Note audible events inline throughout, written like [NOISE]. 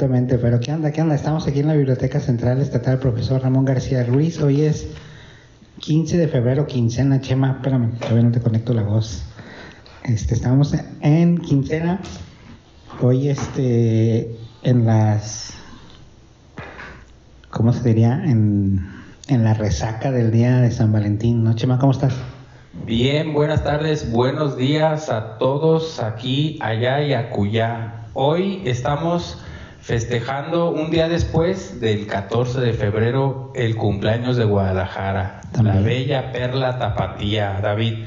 Pero ¿qué onda? ¿Qué onda? Estamos aquí en la Biblioteca Central Estatal Profesor Ramón García Ruiz. Hoy es 15 de febrero, quincena. Chema, espérame, todavía no te conecto la voz. Este, estamos en quincena. Hoy, este, en las. ¿Cómo se diría? En, en la resaca del día de San Valentín, ¿no? Chema, ¿cómo estás? Bien, buenas tardes, buenos días a todos aquí, allá y acullá. Hoy estamos festejando un día después del 14 de febrero el cumpleaños de Guadalajara, También. la bella perla tapatía. David,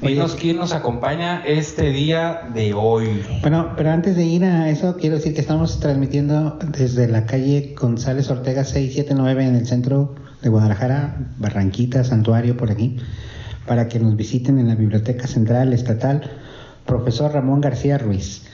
dinos quién nos acompaña este día de hoy. Bueno, pero antes de ir a eso, quiero decir que estamos transmitiendo desde la calle González Ortega 679 en el centro de Guadalajara, Barranquita, Santuario, por aquí, para que nos visiten en la Biblioteca Central Estatal, profesor Ramón García Ruiz.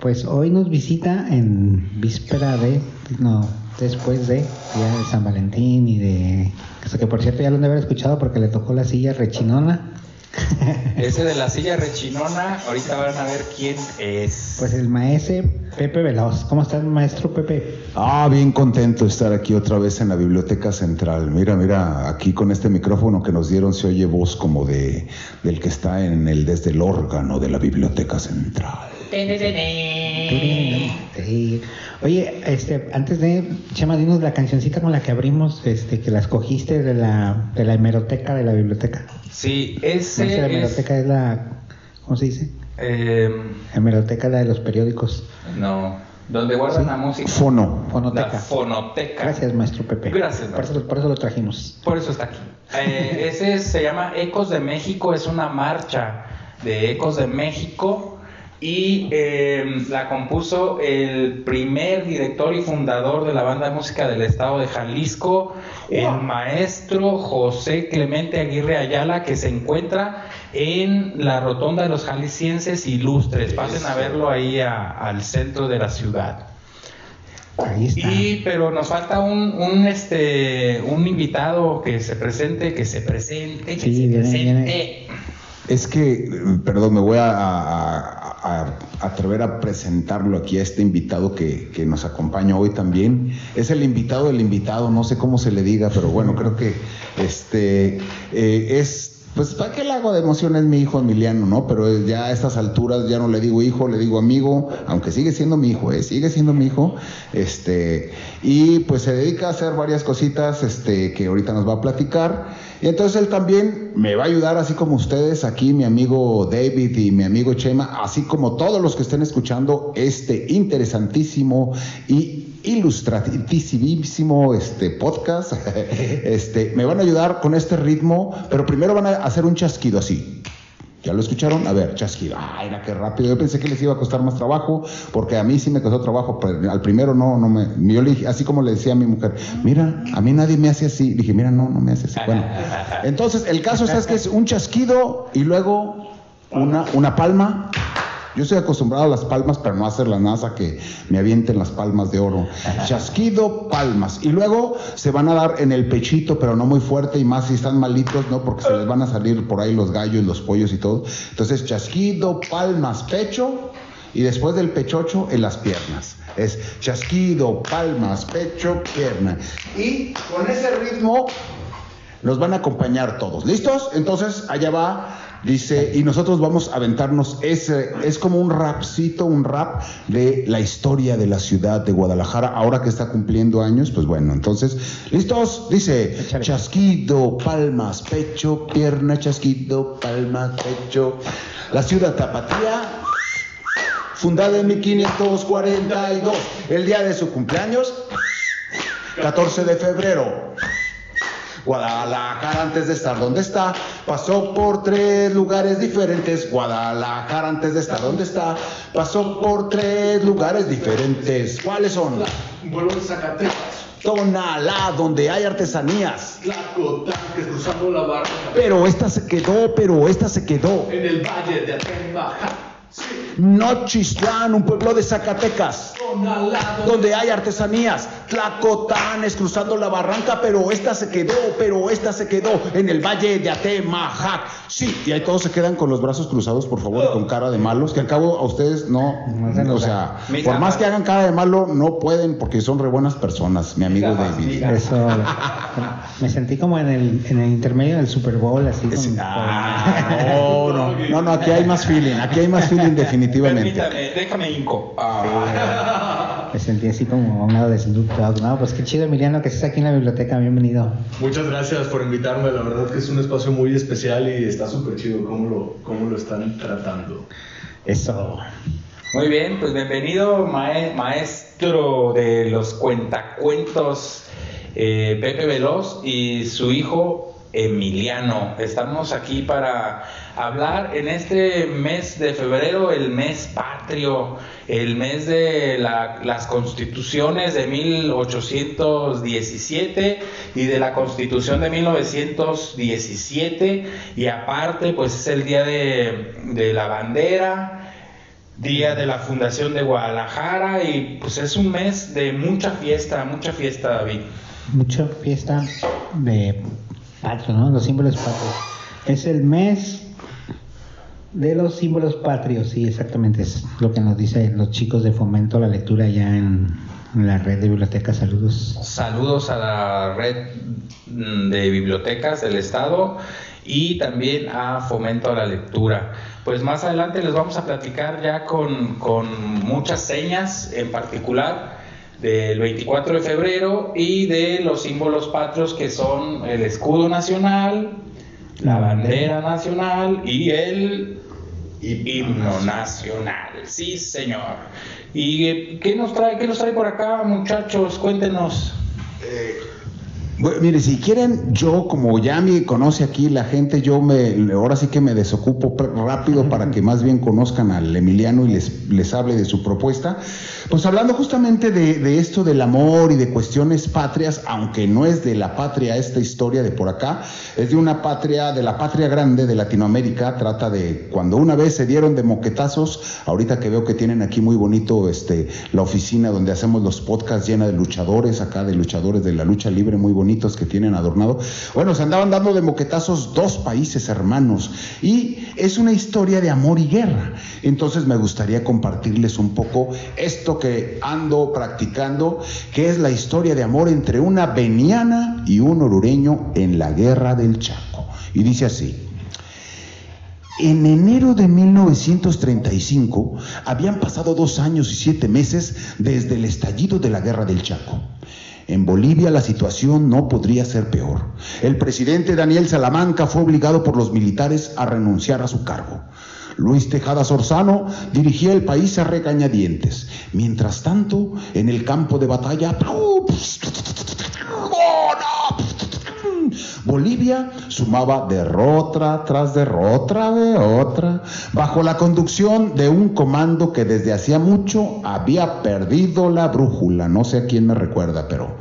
Pues hoy nos visita en víspera de, no, después de Día de San Valentín y de, que por cierto ya lo han de haber escuchado porque le tocó la silla rechinona. [LAUGHS] Ese de la silla rechinona, ahorita van a ver quién es. Pues el maese Pepe Veloz. ¿Cómo estás, maestro Pepe? Ah, bien contento de estar aquí otra vez en la Biblioteca Central. Mira, mira, aquí con este micrófono que nos dieron se oye voz como de del que está en el desde el órgano de la Biblioteca Central. Sí. Oye, este, antes de, Chema, dinos la cancioncita con la que abrimos, este, que la escogiste de la, de la hemeroteca de la biblioteca. Sí, No es la ese es... hemeroteca es la, ¿cómo se dice? eh, Hemeroteca la de los periódicos. no, donde guardan Sí. la música. Fono. Fonoteca. La fonoteca. Gracias, maestro Pepe. Gracias, Por eso, por eso lo trajimos. Por eso está aquí. Eh, ese se llama Ecos de México, es una marcha de Ecos de México y eh, la compuso el primer director y fundador de la banda de música del estado de Jalisco, el maestro José Clemente Aguirre Ayala, que se encuentra en la Rotonda de los Jaliscienses Ilustres. Pasen a verlo ahí a- al centro de la ciudad. Ahí está. Y pero nos falta un, un este un invitado que se presente, que se presente, que Sí, se viene, presente. viene. Es que, perdón, me voy a, a- a- atrever a presentarlo aquí a este invitado que, que nos acompaña hoy también. Es el invitado del invitado, no sé cómo se le diga, pero bueno, creo que este eh, es. Pues, ¿para qué le hago de emoción? Es mi hijo Emiliano, ¿no? Pero ya a estas alturas ya no le digo hijo, le digo amigo, aunque sigue siendo mi hijo, ¿eh? Sigue siendo mi hijo. Este, y pues se dedica a hacer varias cositas este, que ahorita nos va a platicar. Y entonces él también me va a ayudar, así como ustedes, aquí mi amigo David y mi amigo Chema, así como todos los que estén escuchando este interesantísimo y ilustrativísimo este podcast. [LAUGHS] este, me van a ayudar con este ritmo, pero primero van a hacer un chasquido así. ¿Ya lo escucharon? A ver, chasquido. Ay, era que rápido. Yo pensé que les iba a costar más trabajo, porque a mí sí me costó trabajo, pero al primero no, no me. Yo le dije, así como le decía a mi mujer, mira, a mí nadie me hace así. Le dije, mira, no, no me hace así. Bueno, [LAUGHS] entonces el caso es que es un chasquido y luego una, una palma. Yo estoy acostumbrado a las palmas, pero no a hacer la NASA que me avienten las palmas de oro. Chasquido, palmas. Y luego se van a dar en el pechito, pero no muy fuerte y más si están malitos, ¿no? Porque se les van a salir por ahí los gallos, los pollos y todo. Entonces, chasquido, palmas, pecho. Y después del pechocho, en las piernas. Es chasquido, palmas, pecho, pierna. Y con ese ritmo nos van a acompañar todos. ¿Listos? Entonces, allá va. Dice, y nosotros vamos a aventarnos ese, es como un rapcito, un rap de la historia de la ciudad de Guadalajara, ahora que está cumpliendo años, pues bueno, entonces, ¿listos? Dice, Échale. chasquido, palmas, pecho, pierna, chasquido, palmas, pecho. La ciudad tapatía, fundada en 1542, el día de su cumpleaños, 14 de febrero. Guadalajara antes de estar donde está, pasó por tres lugares diferentes. Guadalajara antes de estar donde está, pasó por tres lugares diferentes. ¿Cuáles son? De Zacatecas, Tonalá, donde hay artesanías. Tlacotanques, cruzando la barra, Pero esta se quedó, pero esta se quedó. en el valle de Atenbaja. Nochistlán, un pueblo de Zacatecas, donde hay artesanías, Tlacotanes cruzando la barranca, pero esta se quedó, pero esta se quedó en el valle de Atemajac. Sí, y ahí todos se quedan con los brazos cruzados, por favor, y con cara de malos, que al cabo a ustedes no, o sea, por más que hagan cara de malo, no pueden porque son re buenas personas, mi amigo David. Eso. Me sentí como en el, en el intermedio del Super Bowl, así con- ah, no, no, no, no, aquí hay más feeling, aquí hay más feeling definitivamente. Permítame, déjame inco. Ah. [LAUGHS] Me sentí así como a un lado de. No, pues qué chido, Emiliano, que estés aquí en la biblioteca. Bienvenido. Muchas gracias por invitarme, la verdad que es un espacio muy especial y está súper chido cómo lo, cómo lo están tratando. Eso. Muy bien, pues bienvenido mae- maestro de los cuentacuentos eh, Pepe Veloz y su hijo Emiliano. Estamos aquí para hablar en este mes de febrero, el mes patrio, el mes de la- las constituciones de 1817 y de la constitución de 1917 y aparte pues es el día de, de la bandera día de la fundación de Guadalajara y pues es un mes de mucha fiesta, mucha fiesta David. Mucha fiesta de patrio, ¿no? Los símbolos patrios. Es el mes de los símbolos patrios, sí, exactamente. Es lo que nos dicen los chicos de Fomento a la Lectura ya en, en la red de bibliotecas. Saludos. Saludos a la red mm, de bibliotecas del estado y también a Fomento a la Lectura. Pues más adelante les vamos a platicar ya con, con muchas señas en particular del 24 de febrero y de los símbolos patrios que son el escudo nacional, la bandera nacional y el himno nacional. Sí, señor. ¿Y eh, qué nos trae, qué nos trae por acá, muchachos? Cuéntenos. Mire, si quieren, yo como ya me conoce aquí la gente, yo me ahora sí que me desocupo rápido para que más bien conozcan al Emiliano y les, les hable de su propuesta. Pues hablando justamente de, de esto del amor y de cuestiones patrias, aunque no es de la patria esta historia de por acá, es de una patria, de la patria grande de Latinoamérica, trata de cuando una vez se dieron de moquetazos, ahorita que veo que tienen aquí muy bonito este la oficina donde hacemos los podcasts llena de luchadores, acá de luchadores de la lucha libre muy que tienen adornado. Bueno, se andaban dando de moquetazos dos países hermanos y es una historia de amor y guerra. Entonces me gustaría compartirles un poco esto que ando practicando, que es la historia de amor entre una veniana y un orureño en la guerra del Chaco. Y dice así. En enero de 1935 habían pasado dos años y siete meses desde el estallido de la guerra del Chaco. En Bolivia la situación no podría ser peor. El presidente Daniel Salamanca fue obligado por los militares a renunciar a su cargo. Luis Tejada Sorzano dirigía el país a regañadientes. Mientras tanto, en el campo de batalla, Bolivia sumaba derrota tras derrota de otra, bajo la conducción de un comando que desde hacía mucho había perdido la brújula. No sé a quién me recuerda, pero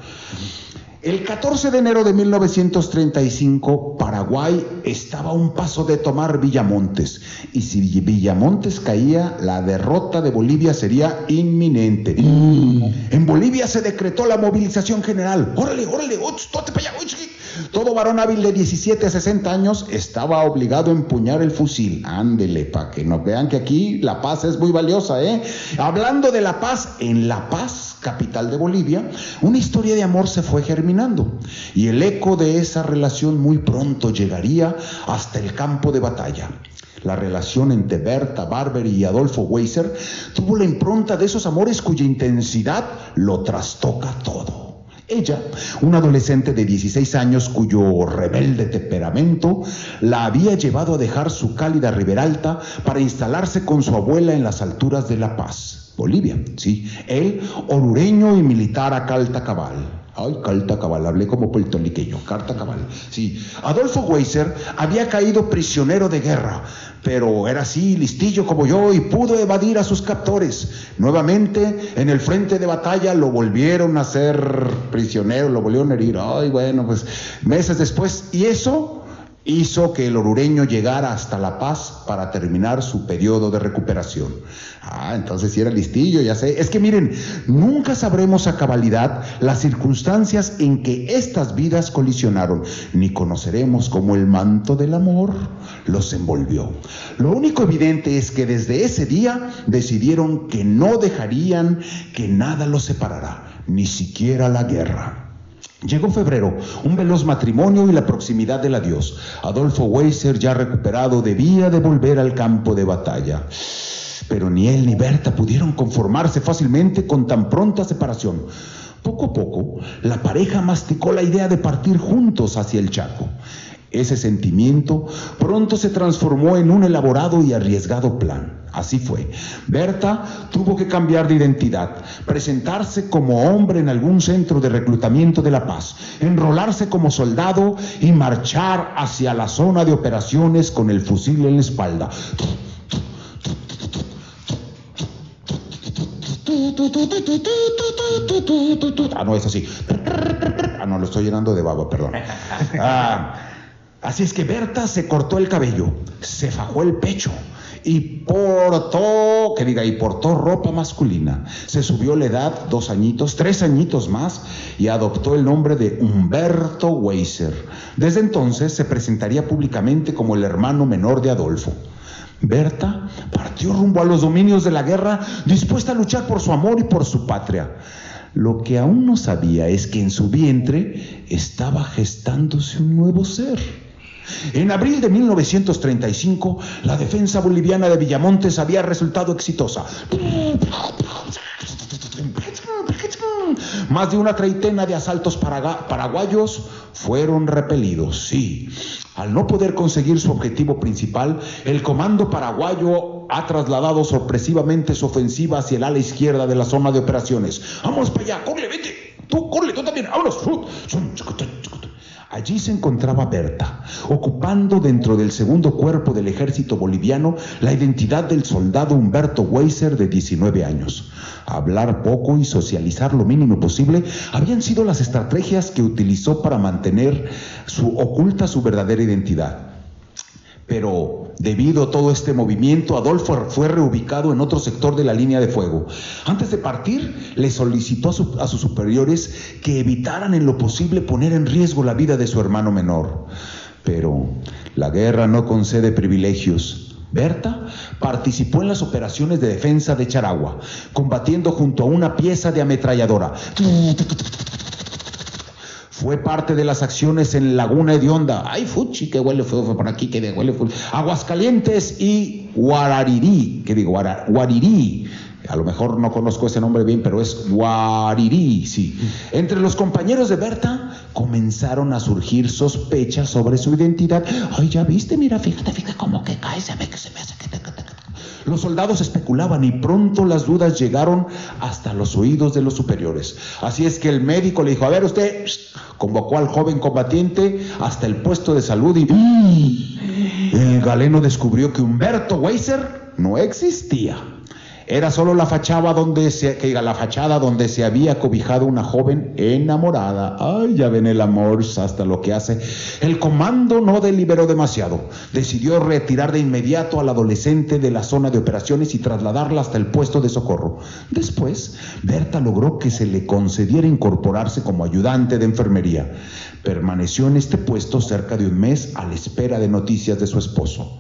el 14 de enero de 1935, Paraguay estaba a un paso de tomar Villamontes. Y si Villamontes caía, la derrota de Bolivia sería inminente. En Bolivia se decretó la movilización general. ¡Órale, órale! ¡Uch, tote pa' allá! Todo varón hábil de 17 a 60 años estaba obligado a empuñar el fusil. Ándele, para que nos vean que aquí la paz es muy valiosa, ¿eh? Hablando de la paz, en La Paz, capital de Bolivia, una historia de amor se fue germinando. Y el eco de esa relación muy pronto llegaría hasta el campo de batalla. La relación entre Berta Barberi y Adolfo Weiser tuvo la impronta de esos amores cuya intensidad lo trastoca todo. Ella, una adolescente de 16 años cuyo rebelde temperamento la había llevado a dejar su cálida Riberalta para instalarse con su abuela en las alturas de La Paz, Bolivia, sí. Él, orureño y militar a Calta Cabal. Ay, Calta Cabal, hablé como puertorriqueño, Carta Cabal. Sí, Adolfo Weiser había caído prisionero de guerra, pero era así, listillo como yo, y pudo evadir a sus captores. Nuevamente, en el frente de batalla, lo volvieron a hacer prisionero, lo volvieron a herir. Ay, bueno, pues meses después, y eso hizo que el orureño llegara hasta La Paz para terminar su periodo de recuperación. Ah, entonces si era listillo, ya sé. Es que miren, nunca sabremos a cabalidad las circunstancias en que estas vidas colisionaron, ni conoceremos cómo el manto del amor los envolvió. Lo único evidente es que desde ese día decidieron que no dejarían que nada los separara, ni siquiera la guerra. Llegó febrero, un veloz matrimonio y la proximidad del adiós. Adolfo Weiser, ya recuperado, debía de volver al campo de batalla. Pero ni él ni Berta pudieron conformarse fácilmente con tan pronta separación. Poco a poco, la pareja masticó la idea de partir juntos hacia el Chaco. Ese sentimiento pronto se transformó en un elaborado y arriesgado plan. Así fue. Berta tuvo que cambiar de identidad, presentarse como hombre en algún centro de reclutamiento de La Paz, enrolarse como soldado y marchar hacia la zona de operaciones con el fusil en la espalda. Ah, no, es así. Ah, no, lo estoy llenando de baba, perdón. Ah, así es que Berta se cortó el cabello, se fajó el pecho y portó, que diga, y portó ropa masculina. Se subió la edad dos añitos, tres añitos más y adoptó el nombre de Humberto Weiser. Desde entonces se presentaría públicamente como el hermano menor de Adolfo. Berta partió rumbo a los dominios de la guerra, dispuesta a luchar por su amor y por su patria. Lo que aún no sabía es que en su vientre estaba gestándose un nuevo ser. En abril de 1935, la defensa boliviana de Villamontes había resultado exitosa. Más de una treintena de asaltos paraguayos fueron repelidos, sí. Al no poder conseguir su objetivo principal, el comando paraguayo ha trasladado sorpresivamente su ofensiva hacia el ala izquierda de la zona de operaciones. Vamos para allá, corre, vete. Tú, corre, tú también, vámonos. Allí se encontraba Berta, ocupando dentro del segundo cuerpo del ejército boliviano la identidad del soldado Humberto Weiser de 19 años. Hablar poco y socializar lo mínimo posible habían sido las estrategias que utilizó para mantener su oculta su verdadera identidad. Pero debido a todo este movimiento, Adolfo fue reubicado en otro sector de la línea de fuego. Antes de partir, le solicitó a, sus superiores que evitaran en lo posible poner en riesgo la vida de su hermano menor. Pero la guerra no concede privilegios. Berta participó en las operaciones de defensa de Charagua, combatiendo junto a una pieza de ametralladora. Fue parte de las acciones en Laguna Hedionda. Ay, fuchi, que huele feo por aquí, que huele feo. Aguascalientes y Guararirí, que digo, Guarirí. A lo mejor no conozco ese nombre bien, pero es Guarirí, sí. Entre los compañeros de Berta comenzaron a surgir sospechas sobre su identidad. Ay, ya viste, mira, fíjate, fíjate cómo que cae, se ve que se me hace que te, los soldados especulaban y pronto las dudas llegaron hasta los oídos de los superiores. Así es que el médico le dijo, a ver usted, convocó al joven combatiente hasta el puesto de salud y el galeno descubrió que Humberto Weiser no existía. Era solo la fachada donde se, la fachada donde se había cobijado una joven enamorada. Ay, ya ven el amor hasta lo que hace. El comando no deliberó demasiado. Decidió retirar de inmediato al adolescente de la zona de operaciones y trasladarla hasta el puesto de socorro. Después, Berta logró que se le concediera incorporarse como ayudante de enfermería. Permaneció en este puesto cerca de un mes a la espera de noticias de su esposo.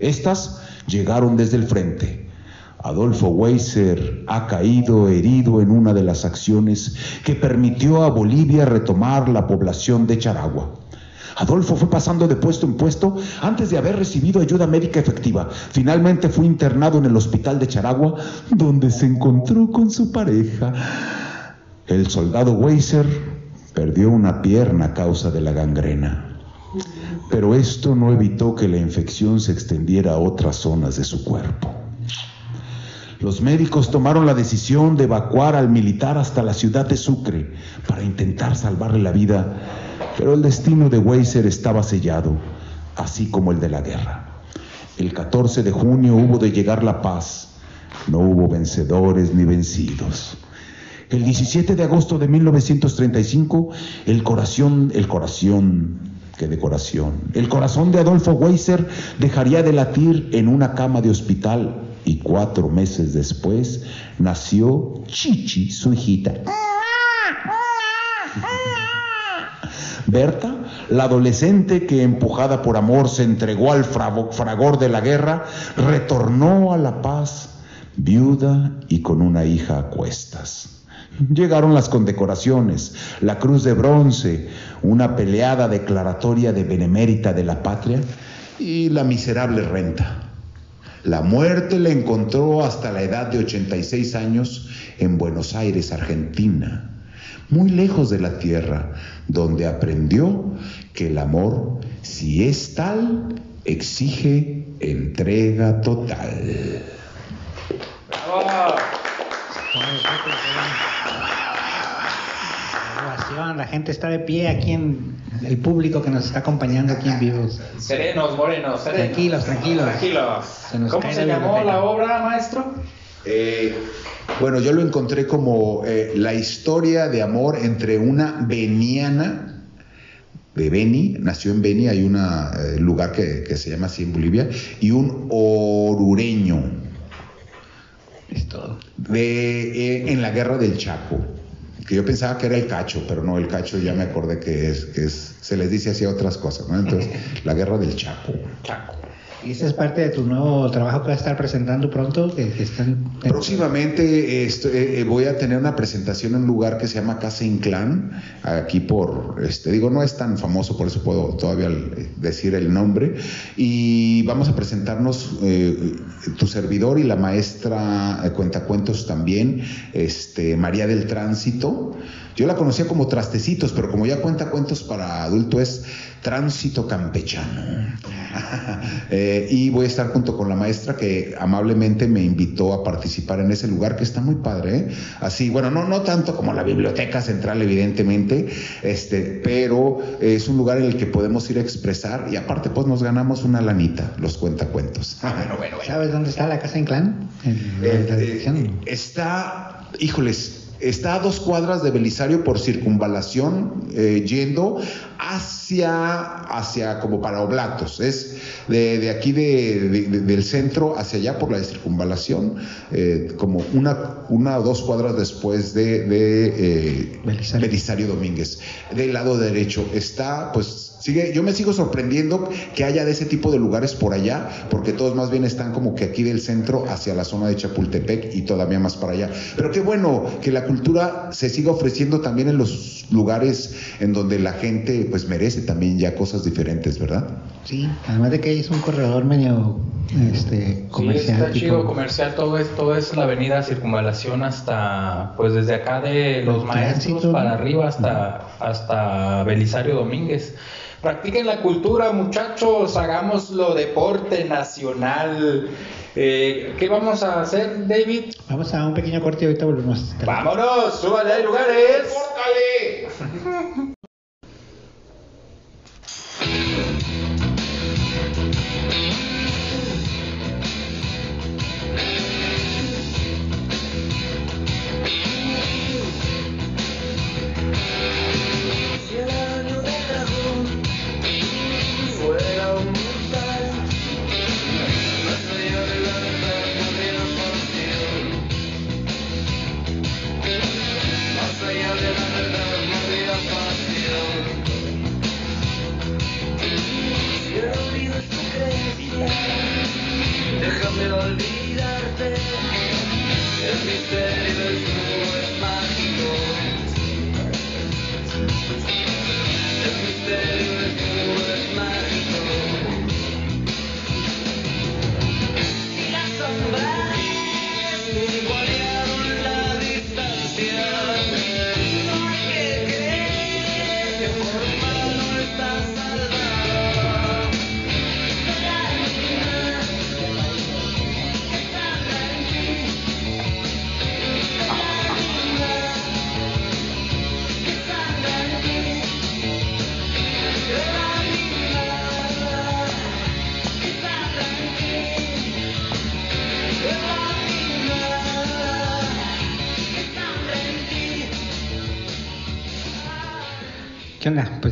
Estas llegaron desde el frente. Adolfo Weiser ha caído herido en una de las acciones que permitió a Bolivia retomar la población de Charagua. Adolfo fue pasando de puesto en puesto antes de haber recibido ayuda médica efectiva. Finalmente fue internado en el hospital de Charagua, donde se encontró con su pareja. El soldado Weiser perdió una pierna a causa de la gangrena. Pero esto no evitó que la infección se extendiera a otras zonas de su cuerpo. Los médicos tomaron la decisión de evacuar al militar hasta la ciudad de Sucre para intentar salvarle la vida, pero el destino de Weiser estaba sellado, así como el de la guerra. El 14 de junio hubo de llegar la paz, no hubo vencedores ni vencidos. El 17 de agosto de 1935, el corazón, el corazón, qué decoración. El corazón de Adolfo Weiser dejaría de latir en una cama de hospital y cuatro meses después nació Chichi, su hijita. Berta, la adolescente que empujada por amor se entregó al fragor de la guerra, retornó a la paz, viuda y con una hija a cuestas. Llegaron las condecoraciones, la cruz de bronce, una peleada declaratoria de benemérita de la patria y la miserable renta. La muerte le encontró hasta la edad de 86 años en Buenos Aires, Argentina muy lejos de la tierra, donde aprendió que el amor, si es tal, exige entrega total. La gente está de pie aquí en el público que nos está acompañando aquí en vivo. Serenos, morenos, serenos. Tranquilos, tranquilos. Tranquilos. ¿Cómo se llamó la obra, maestro? Eh, bueno, yo lo encontré como eh, la historia de amor entre una veniana de Beni, nació en Beni, hay un eh, lugar que, se llama así en Bolivia, y un orureño. Es todo. De, en la guerra del Chaco que yo pensaba que era el cacho, pero no, el cacho ya me acordé que es, que es se les dice así otras cosas, ¿no? Entonces, [LAUGHS] la guerra del Chaco. Chaco. ¿Y ese es parte de tu nuevo trabajo que vas a estar presentando pronto? Que, están... Próximamente esto, eh, eh, voy a tener una presentación en un lugar que se llama Casa Inclán, aquí por, este, digo, no es tan famoso, por eso puedo todavía decir el nombre, y vamos a presentarnos eh, tu servidor y la maestra Cuentacuentos también, este, María del Tránsito. Yo la conocía como Trastecitos, pero como ya cuenta cuentos para adulto es Tránsito Campechano. [LAUGHS] Eh, y voy a estar junto con la maestra que amablemente me invitó a participar en ese lugar que está muy padre. ¿eh? Así, bueno, no, no tanto como la biblioteca central, evidentemente, este, pero es un lugar en el que podemos ir a expresar y aparte pues nos ganamos una lanita, los cuentacuentos. [LAUGHS] bueno, bueno, ¿Sabes dónde está la casa Inclán? En, eh, está, híjoles, Está a dos cuadras de Belisario por circunvalación, eh, yendo hacia, hacia como para Oblatos. Es de, aquí del centro hacia allá por la circunvalación, eh, como una, una o dos cuadras después de, eh, Belisario Domínguez. Del lado derecho está, pues yo me sigo sorprendiendo que haya de ese tipo de lugares por allá, porque todos más bien están como que aquí del centro hacia la zona de Chapultepec y todavía más para allá. Pero qué bueno que la cultura se siga ofreciendo también en los lugares en donde la gente pues merece también ya cosas diferentes, ¿verdad? Sí, además de que es un corredor medio este, comercial. Sí, está chido comercial, todo es, todo es la avenida Circunvalación hasta, pues desde acá de Los Maestros para arriba hasta, hasta Belisario Domínguez. Practiquen la cultura, muchachos, hagámoslo deporte nacional. Eh, ¿Qué vamos a hacer, David? Vamos a un pequeño corte y ahorita volvemos. ¡Vámonos! ¡Súbale, hay lugares! ¡Córtale! [LAUGHS]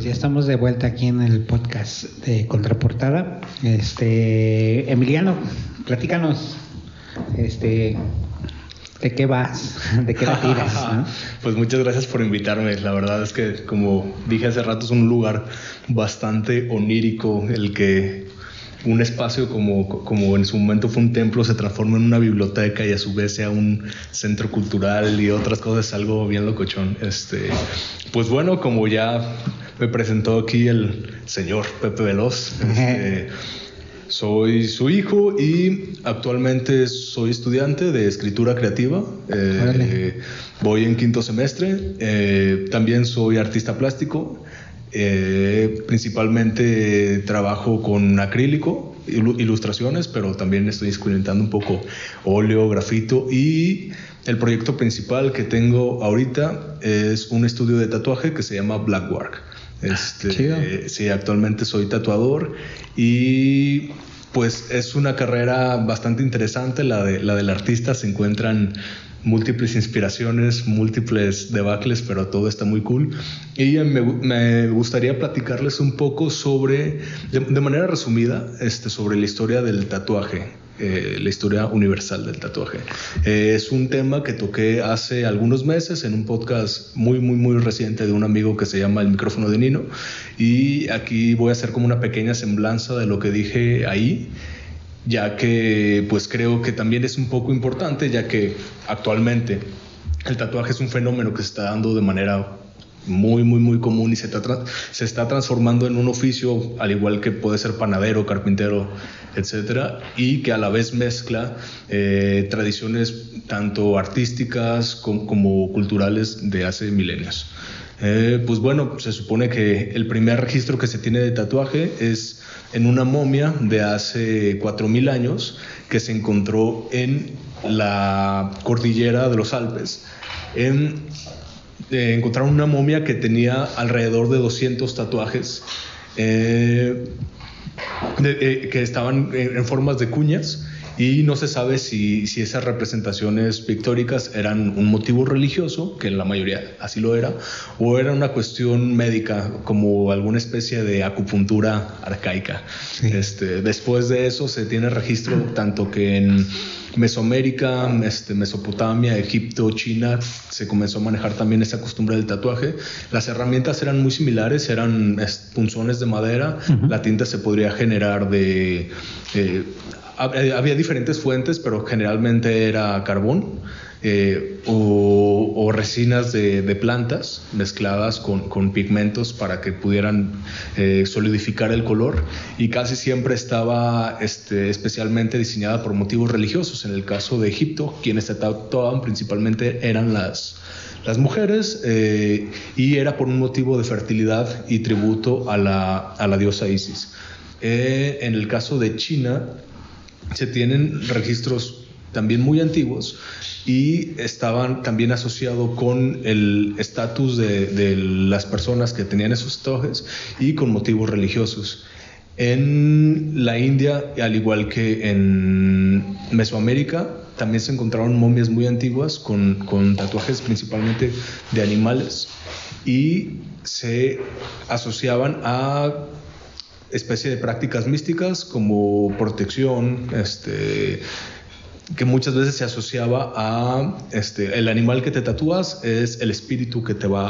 ya estamos de vuelta aquí en el podcast de Contraportada. Este, Emiliano, platícanos, este, ¿de qué vas? ¿De qué la tiras? [LAUGHS] ¿no? Pues muchas gracias por invitarme. La verdad es que, como dije hace rato, es un lugar bastante onírico el que un espacio como, como en su momento fue un templo se transforma en una biblioteca y a su vez sea un centro cultural y otras cosas, algo bien locochón. Este, pues bueno, como ya me presentó aquí el señor Pepe Veloz, este, [LAUGHS] soy su hijo y actualmente soy estudiante de escritura creativa. Eh, voy en quinto semestre. Eh, también soy artista plástico. Eh, principalmente trabajo con acrílico, ilu- ilustraciones, pero también estoy experimentando un poco óleo, grafito y el proyecto principal que tengo ahorita es un estudio de tatuaje que se llama Blackwork. Este, chido. eh, sí, actualmente soy tatuador y pues es una carrera bastante interesante la, de, la del artista. Se encuentran múltiples inspiraciones, múltiples debacles, pero todo está muy cool. Y me gustaría platicarles un poco sobre, de, de manera resumida, este, sobre la historia del tatuaje. Eh, la historia universal del tatuaje. Eh, es un tema que toqué hace algunos meses en un podcast muy, muy, muy reciente de un amigo que se llama El micrófono de Nino. Y aquí voy a hacer como una pequeña semblanza de lo que dije ahí ya que pues creo que también es un poco importante, ya que actualmente el tatuaje es un fenómeno que se está dando de manera muy, muy, muy común y se está, se está transformando en un oficio, al igual que puede ser panadero, carpintero, etcétera, y que a la vez mezcla eh, tradiciones tanto artísticas com- como culturales de hace milenios. Eh, pues bueno, se supone que el primer registro que se tiene de tatuaje es en una momia de hace 4.000 años que se encontró en la cordillera de los Alpes. Encontraron una momia que tenía alrededor de 200 tatuajes eh, de- eh, que estaban en, en formas de cuñas y no se sabe si, si esas representaciones pictóricas eran un motivo religioso, que en la mayoría así lo era, o era una cuestión médica, como alguna especie de acupuntura arcaica. Sí. Este, después de eso se tiene registro tanto que en Mesoamérica, este, Mesopotamia, Egipto, China, se comenzó a manejar también esa costumbre del tatuaje. Las herramientas eran muy similares, eran es, punzones de madera, la tinta se podría generar de... eh, había diferentes fuentes, pero generalmente era carbón eh, o, o resinas de, de plantas mezcladas con, con pigmentos para que pudieran eh, solidificar el color y casi siempre estaba este, especialmente diseñada por motivos religiosos. En el caso de Egipto, quienes se tatuaban principalmente eran las, las mujeres eh, y era por un motivo de fertilidad y tributo a la, a la diosa Isis. Eh, en el caso de China, se tienen registros también muy antiguos y estaban también asociados con el estatus de, las personas que tenían esos tatuajes y con motivos religiosos. En la India, al igual que en Mesoamérica, también se encontraron momias muy antiguas con, con tatuajes principalmente de animales y se asociaban a especie de prácticas místicas como protección, este, que muchas veces se asociaba a este, el animal que te tatúas es el espíritu que te va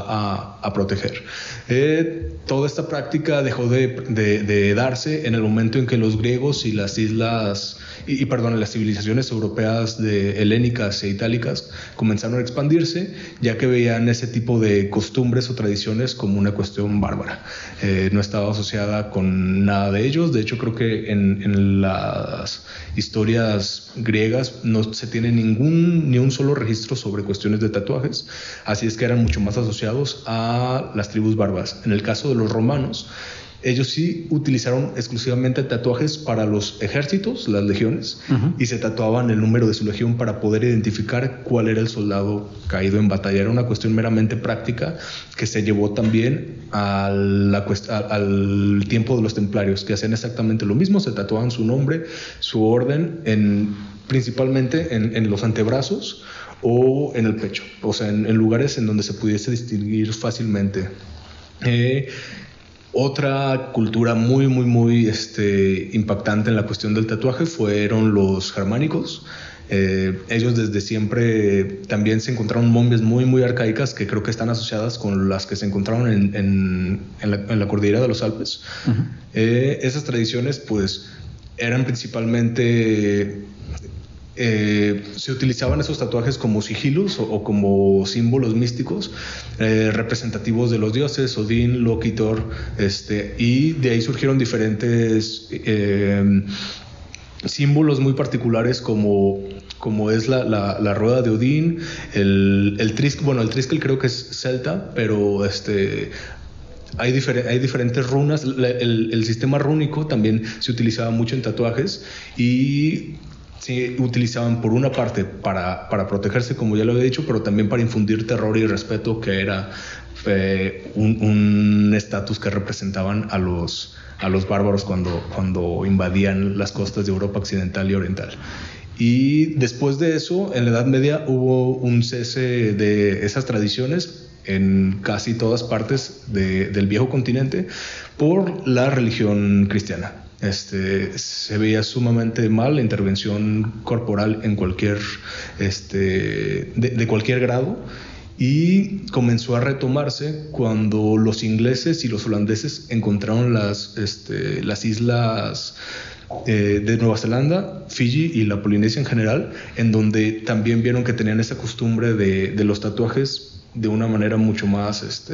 a, proteger. Eh, toda esta práctica dejó de, de- de darse en el momento en que los griegos y las islas, y, perdón, las civilizaciones europeas de helénicas e itálicas comenzaron a expandirse, ya que veían ese tipo de costumbres o tradiciones como una cuestión bárbara. Eh, no estaba asociada con nada de ellos. De hecho, creo que en, en las historias griegas no se tiene ningún ni un solo registro sobre cuestiones de tatuajes, así es que eran mucho más asociados a las tribus bárbaras. En el caso de los romanos, ellos sí utilizaron exclusivamente tatuajes para los ejércitos, las legiones, y se tatuaban el número de su legión para poder identificar cuál era el soldado caído en batalla. Era una cuestión meramente práctica que se llevó también a la cuest- a- al tiempo de los templarios, que hacían exactamente lo mismo, se tatuaban su nombre, su orden, en, principalmente en, en los antebrazos o en el pecho, o sea, en, en lugares en donde se pudiese distinguir fácilmente Eh, otra cultura muy, muy, muy este, impactante en la cuestión del tatuaje fueron los germánicos. Eh, ellos desde siempre también se encontraron momias muy, muy arcaicas que creo que están asociadas con las que se encontraron en, en, en, la, cordillera de los Alpes. eh, esas tradiciones pues eran principalmente eh, se utilizaban esos tatuajes como sigilos o, como símbolos místicos eh, representativos de los dioses, Odín, Loki, Thor, este, y de ahí surgieron diferentes eh, símbolos muy particulares como, como es la, la, rueda de Odín, el, el bueno, el triskel creo que es celta, pero este, hay, hay, diferentes runas. El, el, sistema rúnico también se utilizaba mucho en tatuajes y se utilizaban por una parte para, para, protegerse, como ya lo había dicho, pero también para infundir terror y respeto, que era eh, un estatus que representaban a los, a los bárbaros cuando, cuando invadían las costas de Europa occidental y oriental. Y después de eso, en la Edad Media hubo un cese de esas tradiciones en casi todas partes de, del viejo continente por la religión cristiana. Este, se veía sumamente mal la intervención corporal en cualquier, este, de, cualquier grado y comenzó a retomarse cuando los ingleses y los holandeses encontraron las, este, las islas eh, de Nueva Zelanda, Fiji y la Polinesia en general, en donde también vieron que tenían esa costumbre de, de los tatuajes de una manera mucho más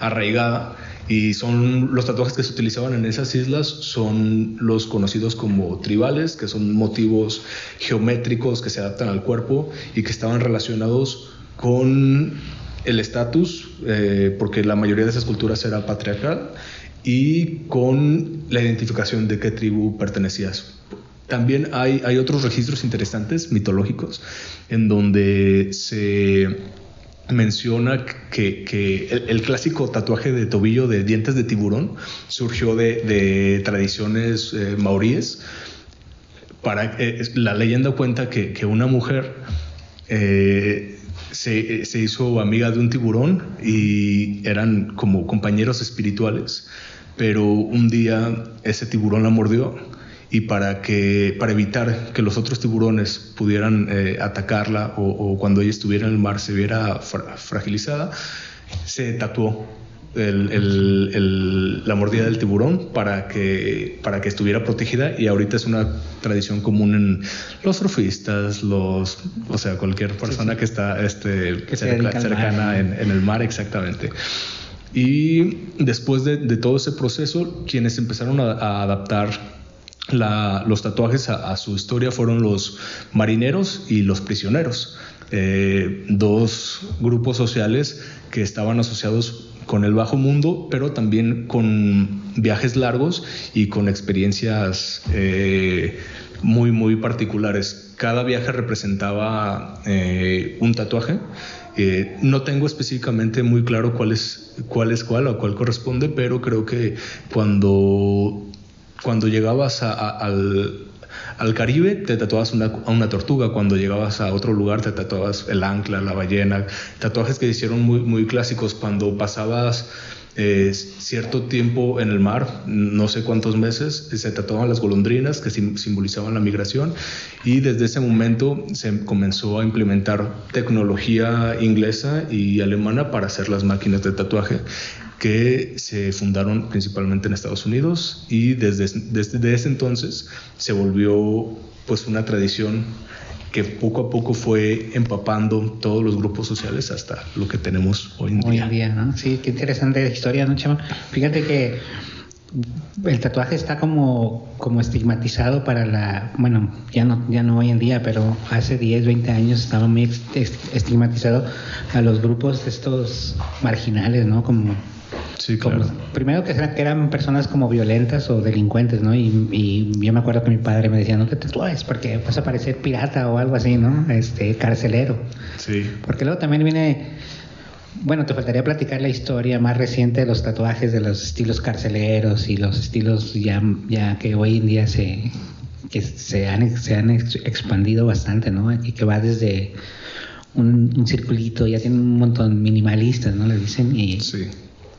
arraigada y son los tatuajes que se utilizaban en esas islas son los conocidos como tribales, que son motivos geométricos que se adaptan al cuerpo y que estaban relacionados con el estatus, eh, porque la mayoría de esas culturas era patriarcal, y con la identificación de qué tribu pertenecías. También hay, hay otros registros interesantes, mitológicos, en donde se menciona que, el, clásico tatuaje de tobillo de dientes de tiburón surgió de, tradiciones eh, maoríes. Para, eh, la leyenda cuenta que, una mujer eh, se, se, hizo amiga de un tiburón y eran como compañeros espirituales, pero un día ese tiburón la mordió y para, que, para evitar que los otros tiburones pudieran eh, atacarla o, cuando ella estuviera en el mar se viera fragilizada, se tatuó la mordida del tiburón para que, para que estuviera protegida y ahorita es una tradición común en los surfistas, los, o sea, cualquier persona que está este, cercana en, el mar, exactamente. Y después de, todo ese proceso, quienes empezaron a adaptar los tatuajes a, su historia fueron los marineros y los prisioneros, eh, dos grupos sociales que estaban asociados con el bajo mundo, pero también con viajes largos y con experiencias eh, muy, muy particulares. Cada viaje representaba eh, un tatuaje. no tengo específicamente muy claro cuál es, cuál es cuál o cuál corresponde, pero creo que cuando cuando llegabas al, Caribe te tatuabas una, a una tortuga, cuando llegabas a otro lugar te tatuabas el ancla, la ballena, tatuajes que hicieron muy, muy clásicos. Cuando pasabas eh, cierto tiempo en el mar, no sé cuántos meses, se tatuaban las golondrinas que simbolizaban la migración. Y desde ese momento se comenzó a implementar tecnología inglesa y alemana para hacer las máquinas de tatuaje que se fundaron principalmente en Estados Unidos y desde, desde, ese entonces se volvió pues una tradición que poco a poco fue empapando todos los grupos sociales hasta lo que tenemos hoy en día. Hoy en día, ¿no? Sí, qué interesante historia, ¿no, Chama? Fíjate que el tatuaje está como, como estigmatizado para la, bueno, ya no, ya no hoy en día, pero hace 10, 20 años estaba muy estigmatizado a los grupos estos marginales, ¿no? Como Sí, claro. primero que eran, personas como violentas o delincuentes, ¿no? Y, yo me acuerdo que mi padre me decía, no te tatúes porque vas a parecer pirata o algo así, ¿no? Este, carcelero. Sí. Porque luego también viene, bueno, te faltaría platicar la historia más reciente de los tatuajes de los estilos carceleros y los estilos ya, ya que hoy en día se, que se han, se han expandido bastante, ¿no? Y que va desde un, un circulito, ya tienen un montón minimalistas, ¿no? Le dicen. Y, Sí.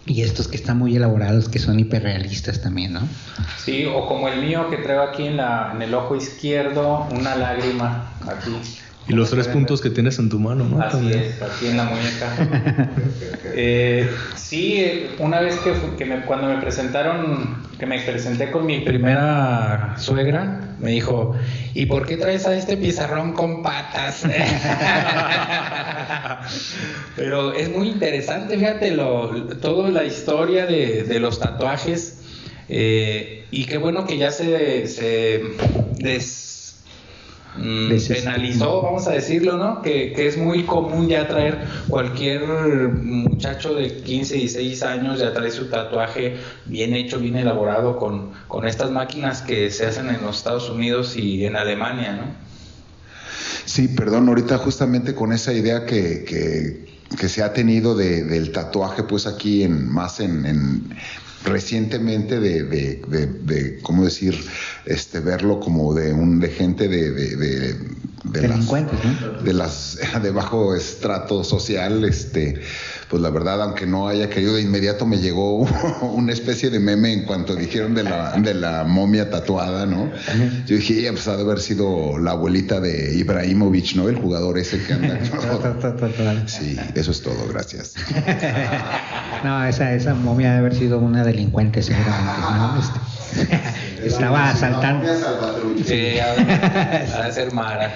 Y estos que están muy elaborados, que son hiperrealistas también, ¿no? Sí, o como el mío que traigo aquí en, la, en el ojo izquierdo, una lágrima aquí. Y los tres puntos que tienes en tu mano, ¿no? Así También. es, aquí en la muñeca. [LAUGHS] Eh, sí, una vez que, que me- cuando me presentaron, que me presenté con mi primera suegra, me dijo, ¿y por qué traes a este pizarrón con patas? [LAUGHS] Pero es muy interesante, fíjate, lo, toda la historia de, de los tatuajes. eh, y qué bueno que ya se, se des- mm, penalizó, vamos a decirlo, ¿no? Que, que es muy común ya traer cualquier muchacho de 15, 16 años, ya trae su tatuaje bien hecho, bien elaborado con, con estas máquinas que se hacen en los Estados Unidos y en Alemania, ¿no? Sí, perdón, ahorita justamente con esa idea que, que, que se ha tenido de, del tatuaje, pues aquí en más en, en recientemente de, de, de, de, cómo decir, este, verlo como de un de gente de, de, las, ¿no? de las [LAUGHS] de bajo estrato social, este, pues la verdad, aunque no haya querido de inmediato me llegó [LAUGHS] una especie de meme en cuanto dijeron de la, de la momia tatuada, ¿no? Yo dije, "Ya, pues ha de haber sido la abuelita de Ibrahimovic, ¿no? El jugador ese que anda. [LAUGHS] Sí, eso es todo, gracias. [LAUGHS] No, esa, esa momia debe haber sido una delincuente seguramente, ¿no? Este, estaba asaltando. Sí, de- ha de ser Mara.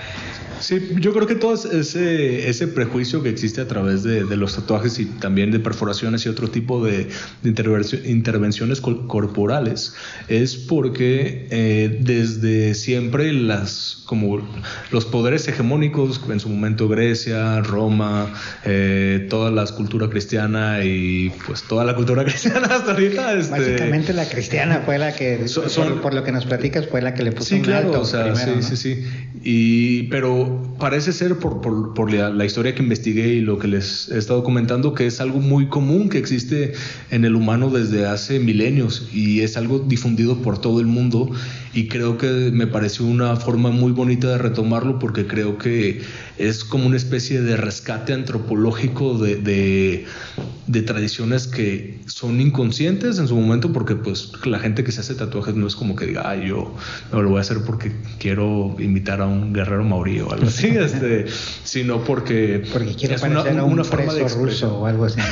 Sí, yo creo que todo ese, ese prejuicio que existe a través de, de los tatuajes y también de perforaciones y otro tipo de, de intervencio- intervenciones corporales es porque eh, desde siempre las como los poderes hegemónicos en su momento Grecia, Roma, eh, toda la cultura cristiana y pues toda la cultura [LAUGHS] cristiana hasta ahorita este, Básicamente la cristiana fue la que, Son- son- por, por lo que nos platicas, fue la que le puso Sí, un claro, alto o sea, primero, sí, ¿no? sí, sí. Y, pero parece ser por, la, la historia que investigué y lo que les he estado comentando que es algo muy común que existe en el humano desde hace milenios y es algo difundido por todo el mundo y creo que me pareció una forma muy bonita de retomarlo porque creo que es como una especie de rescate antropológico de, de, de tradiciones que son inconscientes en su momento porque pues la gente que se hace tatuajes no es como que diga, ay, yo no lo voy a hacer porque quiero imitar a un guerrero maorí o algo así, [LAUGHS] este, sino porque, Porque quiere es parecer a un preso expresión. ruso o algo así. [LAUGHS]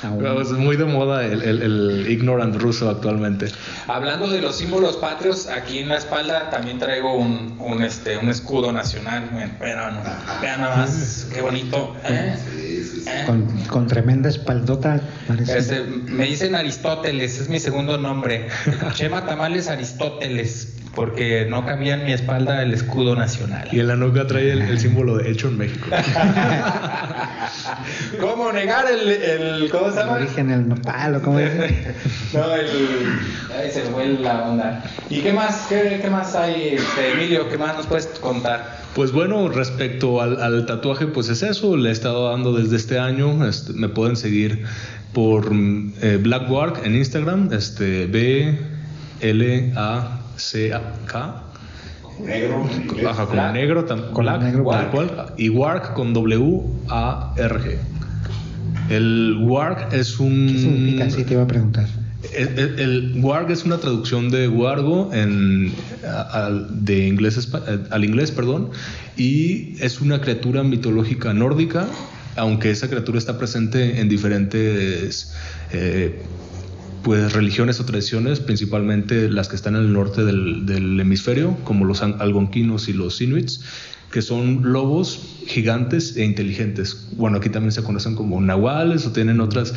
Claro, es muy de moda el, el, el ignorant ruso actualmente. Hablando de los símbolos patrios, aquí en la espalda también traigo un, un, este, un escudo nacional. Vean, vean, vean nada más, qué bonito. ¿eh? ¿Eh? Con, con tremenda espaldota, parece. Este, me dicen Aristóteles, es mi segundo nombre. [LAUGHS] Chema Tamales Aristóteles, porque no cabía en mi espalda el escudo nacional. Y en la nuca trae el, el símbolo de hecho en México. [LAUGHS] ¿Cómo negar el, el ¿cómo se El llama? origen, el nopal, o como dice. [LAUGHS] No, el. Ahí se me fue la onda. ¿Y qué más? ¿Qué, qué más hay, este, Emilio? ¿Qué más nos puedes contar? Pues bueno, respecto al, al tatuaje, pues es eso, le he estado dando desde este año, este, me pueden seguir por eh, Black Work en Instagram, este B L A C A K. Negro. Ajá, Black. negro, Con Black, negro, tal cual, y Wark con W A R G. El Wark es un ¿Qué significa? Sí, te iba a preguntar. el, el- el warg es una traducción de wargo en, al- de inglés eh, al inglés, perdón, y es una criatura mitológica nórdica, aunque esa criatura está presente en diferentes eh, pues religiones o tradiciones, principalmente las que están en el norte del, hemisferio, como los algonquinos y los inuits, que son lobos gigantes e inteligentes. Bueno, aquí también se conocen como nahuales o tienen otras.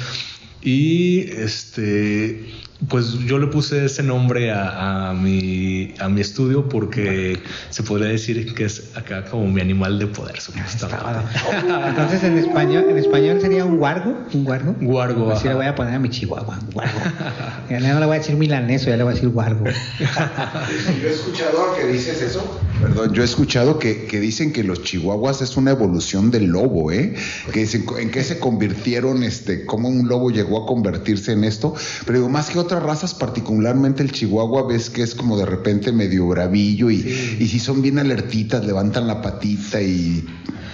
Y este, pues yo le puse ese nombre a, a mi, a mi estudio porque se podría decir que es acá como mi animal de poder, supuestamente. Entonces en español, en español sería un guargo, un guargo. Guargo, Así ajá. le voy a poner a mi chihuahua, un guargo. Ya no le voy a decir milaneso, ya le voy a decir guargo. [LAUGHS] Yo he escuchado que dices eso. Perdón, yo he escuchado que, que dicen que los chihuahuas es una evolución del lobo, ¿eh? Que dicen, en qué se convirtieron, este, cómo un lobo llegó a convertirse en esto. Pero digo, más que otras razas, particularmente el chihuahua, ves que es como de repente medio bravillo y, y si son bien alertitas, levantan la patita y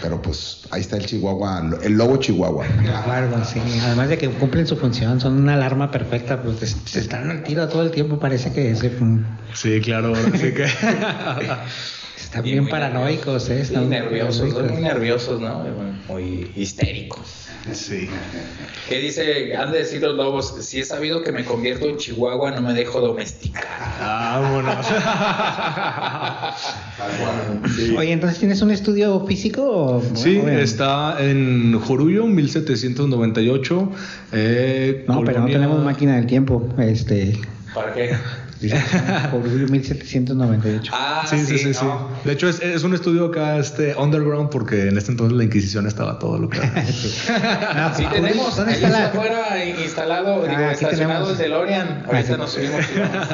pero pues ahí está el chihuahua, el lobo chihuahua. Sí. Además de que cumplen su función, son una alarma perfecta, pues se están al tiro todo el tiempo, parece que se... Sí, claro, así que... [LAUGHS] Están bien, paranoicos, ¿eh? Están muy nerviosos, muy nerviosos, ¿no? Muy histéricos. Sí. ¿Qué dice? Han de decir los lobos, si he sabido que me convierto en chihuahua, no me dejo domesticar. Vámonos. [LAUGHS] Oye, entonces tienes un estudio físico? sí, está en Jorullo, 1798. Eh, no, pero no tenemos máquina del tiempo. Este. ¿Para qué? [LAUGHS] Por 1798. Ah, sí, sí, sí. sí, De hecho, es, es, un estudio acá, este, underground, porque en este entonces la Inquisición estaba todo lo que. [LAUGHS] sí. Ah, sí, tenemos. ¿Dónde está la... afuera instalado, ah, digo, estacionado el DeLorean. Ahorita nos subimos.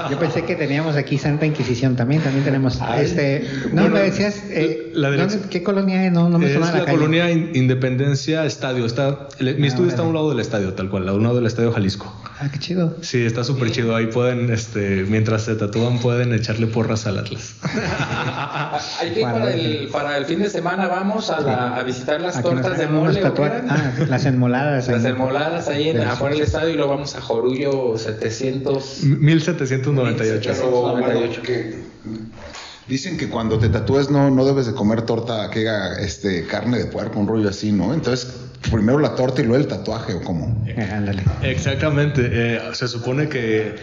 Yo pensé que teníamos aquí Santa Inquisición también. También tenemos. este, no, me decías. Eh, la ¿Qué colonia es? No, no me es suena la, la colonia Independencia Estadio. Está, mi estudio está a un lado del estadio, tal cual, a un lado del Estadio Jalisco. Ah, qué chido. Sí, está súper chido. Ahí pueden, este, mientras se tatúan, pueden echarle porras al Atlas. [LAUGHS] Hay que para el, para el fin de semana vamos a, la, a visitar las tortas de mole. Ah, las enmoladas. Las enmoladas ahí en, afuera del estadio y luego vamos a Jorullo 700... 1798. 1798. Dicen que cuando te tatúes no, no debes de comer torta que haga este, carne de puerco, un rollo así, ¿no? Entonces primero la torta y luego el tatuaje o cómo. Ándale. Exactamente. Eh, se supone que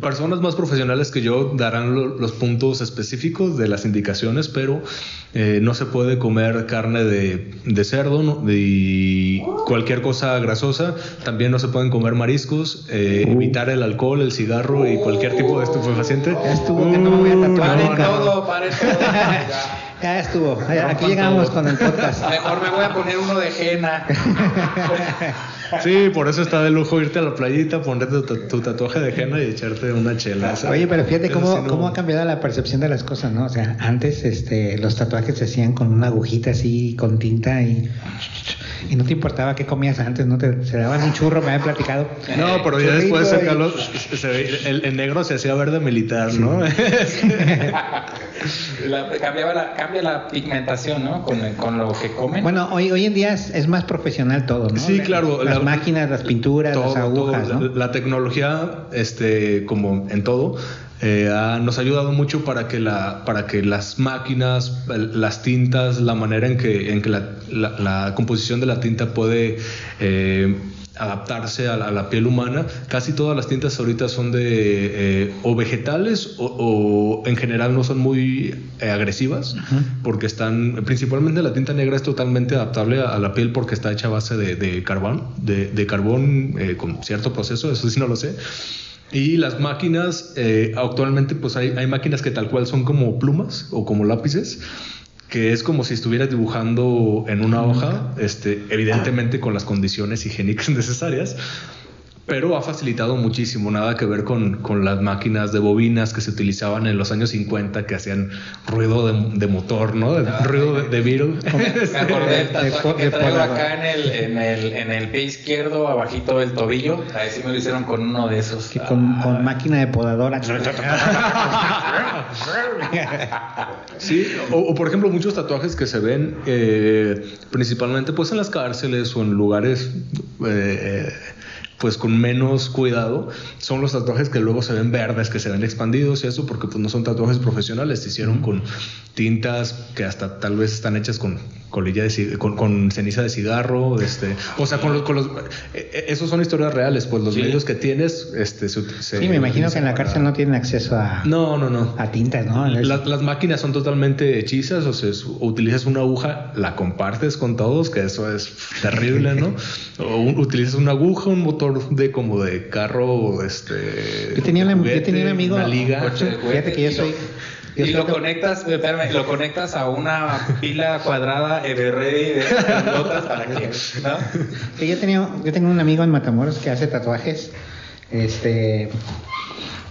personas más profesionales que yo darán los puntos específicos de las indicaciones, pero eh, no se puede comer carne de, de cerdo y cualquier cosa grasosa. También no se pueden comer mariscos, eh, uh. evitar el alcohol, el cigarro y cualquier tipo de estupefaciente. Estuvo que no me voy a tatuar. todo, para todo. Ya estuvo. Aquí llegamos con el podcast. [LAUGHS] Mejor me voy a poner uno de jena. [LAUGHS] Sí, por eso está de lujo irte a la playita, ponerte tu, tatuaje de jena y echarte una chela. Oye, pero fíjate cómo, cómo ha cambiado la percepción de las cosas, ¿no? O sea, antes este, los tatuajes se hacían con una agujita así, con tinta y y no te importaba qué comías antes, no te se daban un churro, me habían platicado. No, pero ya después sacarlo, el, negro se hacía verde militar, ¿no? [LAUGHS] cambiaba la, cambia la pigmentación, ¿no? Con, con, lo que comen. Bueno, hoy, hoy en día es, más profesional todo, ¿no? Sí, claro. Las máquinas, las pinturas, las agujas, ¿no? la, tecnología, este, como en todo, eh, nos ha ayudado mucho para que, la, para que las máquinas, las tintas, la manera en que, en que la, la, composición de la tinta puede eh, adaptarse a la, piel humana. Casi todas las tintas ahorita son de eh, o vegetales o, en general no son muy agresivas porque están, principalmente la tinta negra es totalmente adaptable a, la piel porque está hecha a base de, de carbón, de, de carbón con cierto proceso, eso sí no lo sé. Y las máquinas, eh, actualmente pues hay, hay, máquinas que tal cual son como plumas o como lápices, que es como si estuvieras dibujando en una hoja, este, evidentemente con las condiciones higiénicas [LAUGHS] necesarias, pero ha facilitado muchísimo, nada que ver con, con, las máquinas de bobinas que se utilizaban en los años 50 que hacían ruido de, de motor, ¿no? De, ruido de, de virus. [LAUGHS] Me acordé que traigo acá en el, en, el, en el pie izquierdo, abajito del tobillo. Ahí sí me lo hicieron con uno de esos. Que con, con ah. máquina de podadora. [LAUGHS] sí, o, o, por ejemplo muchos tatuajes que se ven eh, principalmente pues en las cárceles o en lugares... Eh, pues con menos cuidado son los tatuajes que luego se ven verdes, que se ven expandidos y eso porque pues no son tatuajes profesionales, se hicieron con tintas que hasta tal vez están hechas con colilla de con, con, ceniza de cigarro, este, o sea, con los, con los eh, esos son historias reales, pues los medios que tienes, este, se, sí, me imagino que en la cárcel no tienen acceso a no, no, no, a tintas, ¿no? las máquinas son totalmente hechizas, o sea, utilizas una aguja, la compartes con todos, que eso es terrible, ¿no? [LAUGHS] o utilizas una aguja, un motor de como de carro, este, yo tenía, yo tenía un amigo, una liga, fíjate que yo soy y lo conectas, espérame, lo conectas a una pila cuadrada Everready de pelotas para que, ¿no? yo tenía, yo tengo un amigo en Matamoros que hace tatuajes, este,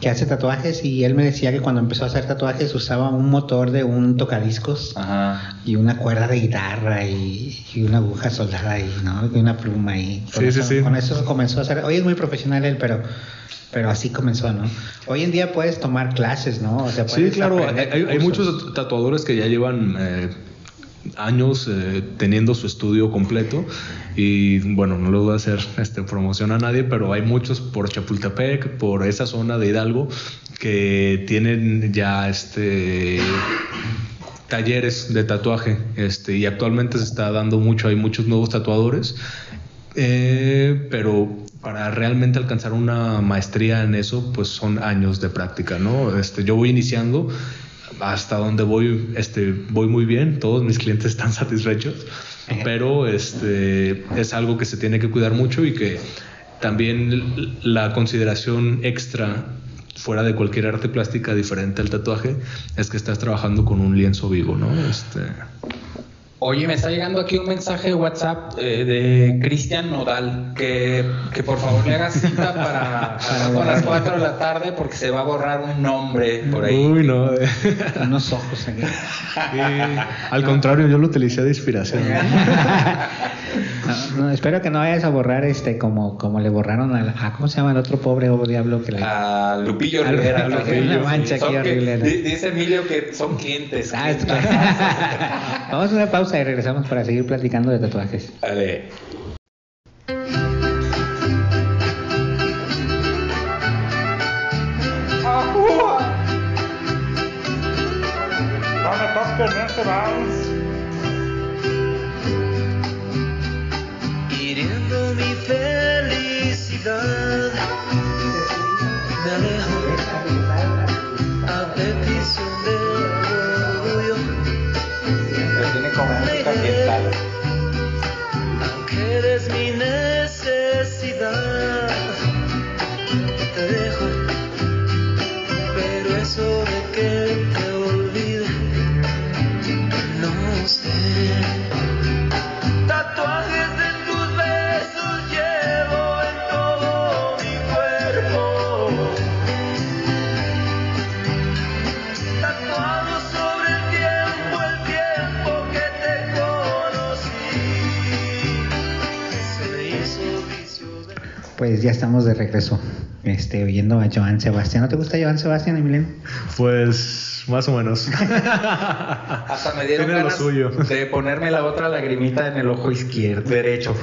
que hace tatuajes y él me decía que cuando empezó a hacer tatuajes usaba un motor de un tocadiscos y una cuerda de guitarra y, una aguja soldada y no, y una pluma y con, sí, eso, sí, sí. con eso comenzó a hacer. Hoy es muy profesional él, pero pero así comenzó, ¿no? Hoy en día puedes tomar clases, ¿no? sí, claro, hay, muchos tatuadores que ya llevan eh, años eh, teniendo su estudio completo y bueno, no le voy a hacer este, promoción a nadie, pero hay muchos por Chapultepec, por esa zona de Hidalgo que tienen ya este talleres de tatuaje este, y actualmente se está dando mucho, hay muchos nuevos tatuadores, eh, pero para realmente alcanzar una maestría en eso, pues son años de práctica, ¿no? Este, yo voy iniciando hasta donde voy, este, voy muy bien, todos mis clientes están [LAUGHS] satisfechos, pero este, es algo que se tiene que cuidar mucho y que también la consideración extra fuera de cualquier arte plástica diferente al tatuaje es que estás trabajando con un lienzo vivo, ¿no? Este, Oye, me está llegando aquí un mensaje de WhatsApp eh, de Cristian Nodal, que, que, por favor le haga cita para, para [LAUGHS] las 4 de la tarde porque se va a borrar un nombre por ahí. Uy, no. Unos ojos aquí. al contrario, yo lo utilicé de inspiración. [LAUGHS] no, espero que no vayas a borrar este como, como le borraron a, ¿cómo se llama el otro pobre o diablo que le... A Lupillo Rivera. Una mancha aquí horrible. dice Emilio que son clientes. Ah, [LAUGHS] Vamos a una pausa y regresamos para seguir platicando de tatuajes. Este vals. Hiriendo mi felicidad, me alejo a petición del Aunque eres mi necesidad, te dejo. Pero eso de que Pues ya estamos de regreso, este, oyendo a Joan Sebastián. ¿No te gusta Joan Sebastián, Emiliano? Pues más o menos. [LAUGHS] Hasta me dieron ganas suyo. de ponerme la otra lagrimita en el ojo izquierdo, derecho.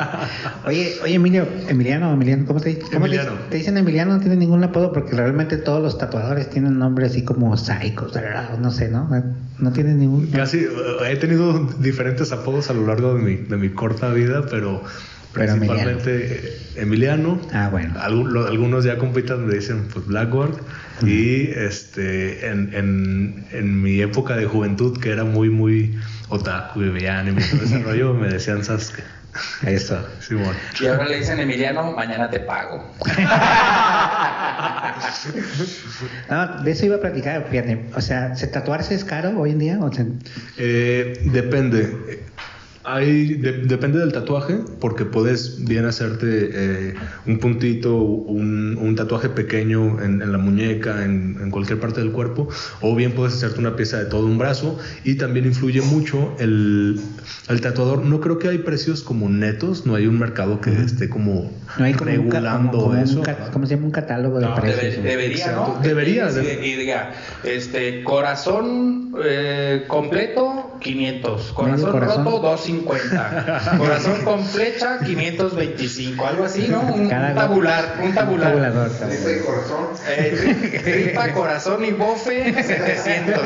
[LAUGHS] Oye, oye, Emilio, Emiliano, Emiliano, ¿cómo te, cómo Emiliano. te dicen Emiliano? No tiene ningún apodo porque realmente todos los tatuadores tienen nombres así como psicos, no sé, ¿no? No tienen ningún. Casi eh, he tenido diferentes apodos a lo largo de mi, de mi corta vida, Pero principalmente eh, Emiliano. Ah, bueno. Algu- lo- algunos ya compitas me dicen pues Blackboard. Y este en, en, en mi época de juventud, que era muy, muy otaku y veía anime y todo ese [LAUGHS] rollo, me decían Sasuke. Eso. [LAUGHS] Simón. Y ahora le dicen Emiliano, mañana te pago. No, [LAUGHS] de eso iba a platicar, fíjate. O sea, ¿se tatuarse es caro hoy en día? O sea, Eh, depende. Hay, de- depende del tatuaje, porque puedes bien hacerte eh, un puntito, un, un tatuaje pequeño en, en la muñeca, en, en cualquier parte del cuerpo, o bien puedes hacerte una pieza de todo un brazo, y también influye mucho el, el tatuador. No creo que hay precios como netos, no hay un mercado que esté como, no hay como un, ca- regulando como- como un eso. ca- ¿cómo se llama? Un catálogo de No, precios. debe- debería, ¿no? Debería, Y, diga, este, corazón eh, completo, 500. Corazón, corazón. roto, 250. corazón con flecha, 525. Algo así, ¿no? Un, Cada- un tabular, un tabular. tabulador. Eh, tripa, corazón y bofe, 700.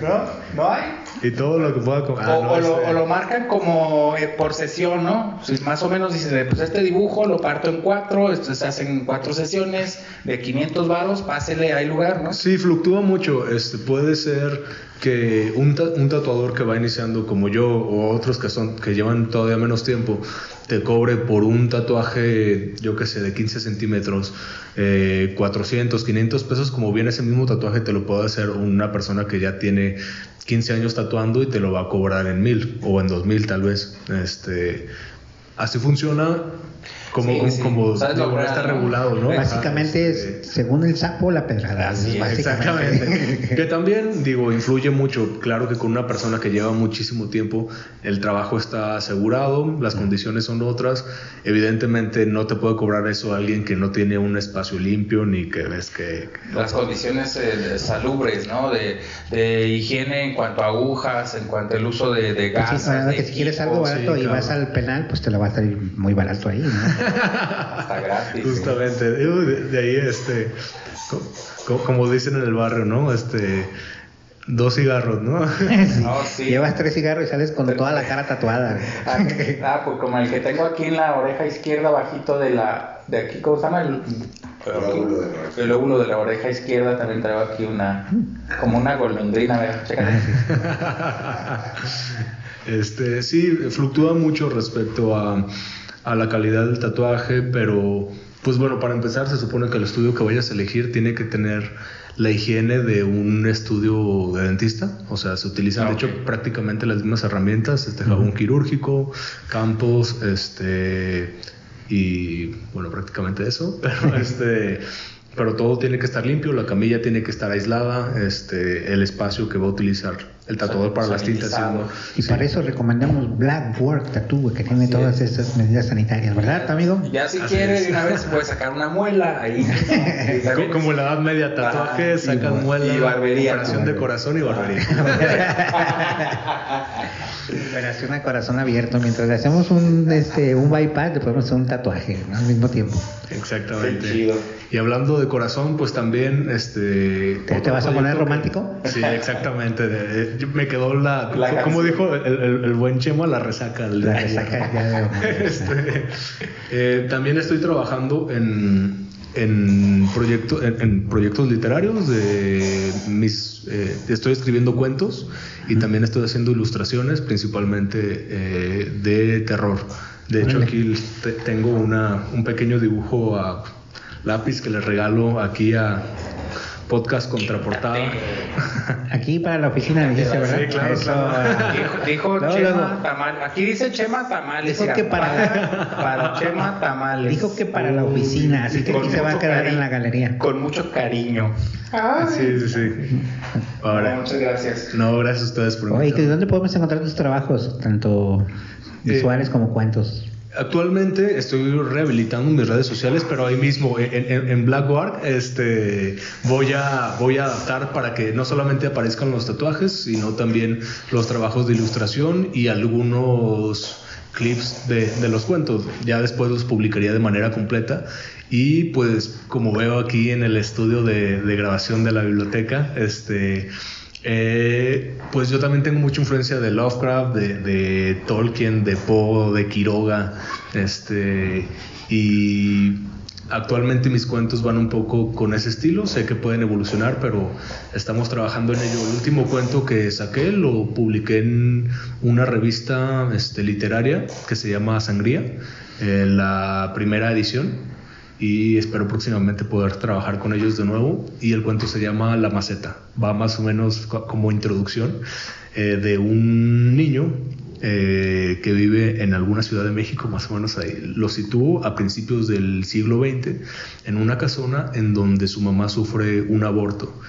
¿No? ¿No hay? Y todo lo que pueda... ah, o, no, o lo, este- o lo marcan como eh, por sesión, ¿no? Si más o menos dicen, pues este dibujo lo parto en cuatro, esto se hacen cuatro sesiones de 500 varos, pásele, hay lugar, ¿no? Sí, fluctúa mucho. Este, puede ser que un, ta- un tatuador que va iniciando como yo o otros que son que llevan todavía menos tiempo te cobre por un tatuaje, yo que sé, de 15 centímetros, eh, 400, 500 pesos, como bien ese mismo tatuaje te lo puede hacer una persona que ya tiene 15 años tatuando y te lo va a cobrar en mil o en dos mil tal vez. Este, así funciona como, Sí, como, sí. como ¿Sabes digo, lo no real, está no? regulado, ¿no? Básicamente Este, es, según el sapo, la pedrada. Así. Exactamente. que también, digo, influye mucho. Claro que con una persona que lleva muchísimo tiempo, el trabajo está asegurado, las condiciones son otras. Evidentemente, no te puede cobrar eso alguien que no tiene un espacio limpio ni que ves que. las condiciones eh, salubres, ¿no? De, de higiene en cuanto a agujas, en cuanto al uso de, de Pues sí, gasas, ahora de que si quieres algo barato sí, y claro. vas al penal, pues te lo va a salir muy barato ahí, ¿no? Hasta gratis. Justamente. De, de ahí, este. co- co- Como dicen en el barrio, ¿no? Este. Dos cigarros, ¿no? [LAUGHS] No, sí. Llevas tres cigarros y sales con toda la cara tatuada. Ah, ah, pues como el que tengo aquí en la oreja izquierda, bajito de la. de aquí, ¿cómo se llama? El, lóbulo de la oreja. el lóbulo de la oreja izquierda también traigo aquí una. como una golondrina, vea, chécate. [LAUGHS] Este, sí, fluctúa mucho respecto a, a la calidad del tatuaje, pero pues bueno, para empezar se supone que el estudio que vayas a elegir tiene que tener la higiene de un estudio de dentista, o sea, se utilizan Ah, de hecho prácticamente las mismas herramientas, este jabón quirúrgico, campos, este y bueno, prácticamente eso, [LAUGHS] pero este pero todo tiene que estar limpio, la camilla tiene que estar aislada, este el espacio que va a utilizar el tatuador para las tintas. Y para eso recomendamos Black Work Tattoo, que tiene Así todas es. estas medidas sanitarias, ¿verdad, amigo? Ya si Así quiere de una vez puede sacar una muela ahí. También- [LAUGHS] Como en la Edad Media, tatuajes, Ah, sacan muela, y barbería. operación de corazón y barbería. [LAUGHS] Operación a corazón abierto. Mientras le hacemos un, este, un bypass, le podemos hacer un tatuaje ¿no? al mismo tiempo. Exactamente. Qué chido. Y hablando de corazón, pues también, este... ¿Te- vas a poner romántico? Sí, exactamente. De- me quedó la... La como canción. dijo el, el- el buen Chema, la resaca. del La resaca ya Este, eh, también estoy trabajando en, en, proyecto- en, en proyectos literarios. De mis, eh, estoy escribiendo cuentos y también estoy haciendo ilustraciones, principalmente eh, de terror. De hecho, aquí te- tengo una, un pequeño dibujo a lápiz que le regalo aquí a Podcast Contraportada. [LAUGHS] Aquí para la oficina, dijiste, ¿verdad? Sí, claro, Eso, claro. Dijo, dijo No, Chema no. Tamal. Aquí dice Chema Tamales. Dijo que para- para Chema Tamales. Dijo que para la oficina, así que aquí se va a quedar cari- en la galería. Con mucho cariño. Sí, sí, sí. Ahora, Muchas gracias. no, gracias a ustedes por Oye, ¿y invitarme. ¿dónde podemos encontrar tus trabajos, tanto visuales como cuentos? Actualmente estoy rehabilitando mis redes sociales, pero ahí mismo en, en, en Blackboard este, voy, a, voy a adaptar para que no solamente aparezcan los tatuajes, sino también los trabajos de ilustración y algunos clips de, de los cuentos. Ya después los publicaría de manera completa. Y pues como veo aquí en el estudio de, de grabación de la biblioteca, este, eh, pues yo también tengo mucha influencia de Lovecraft, de, de Tolkien, de Poe, de Quiroga, este, y actualmente mis cuentos van un poco con ese estilo, sé que pueden evolucionar, pero estamos trabajando en ello. El último cuento que saqué lo publiqué en una revista este, literaria que se llama Sangría, eh, la primera edición y espero próximamente poder trabajar con ellos de nuevo. Y el cuento se llama La Maceta. Va más o menos co- como introducción eh, de un niño eh, que vive en alguna ciudad de México, más o menos ahí. Lo sitúo a principios del siglo XX en una casona en donde su mamá sufre un aborto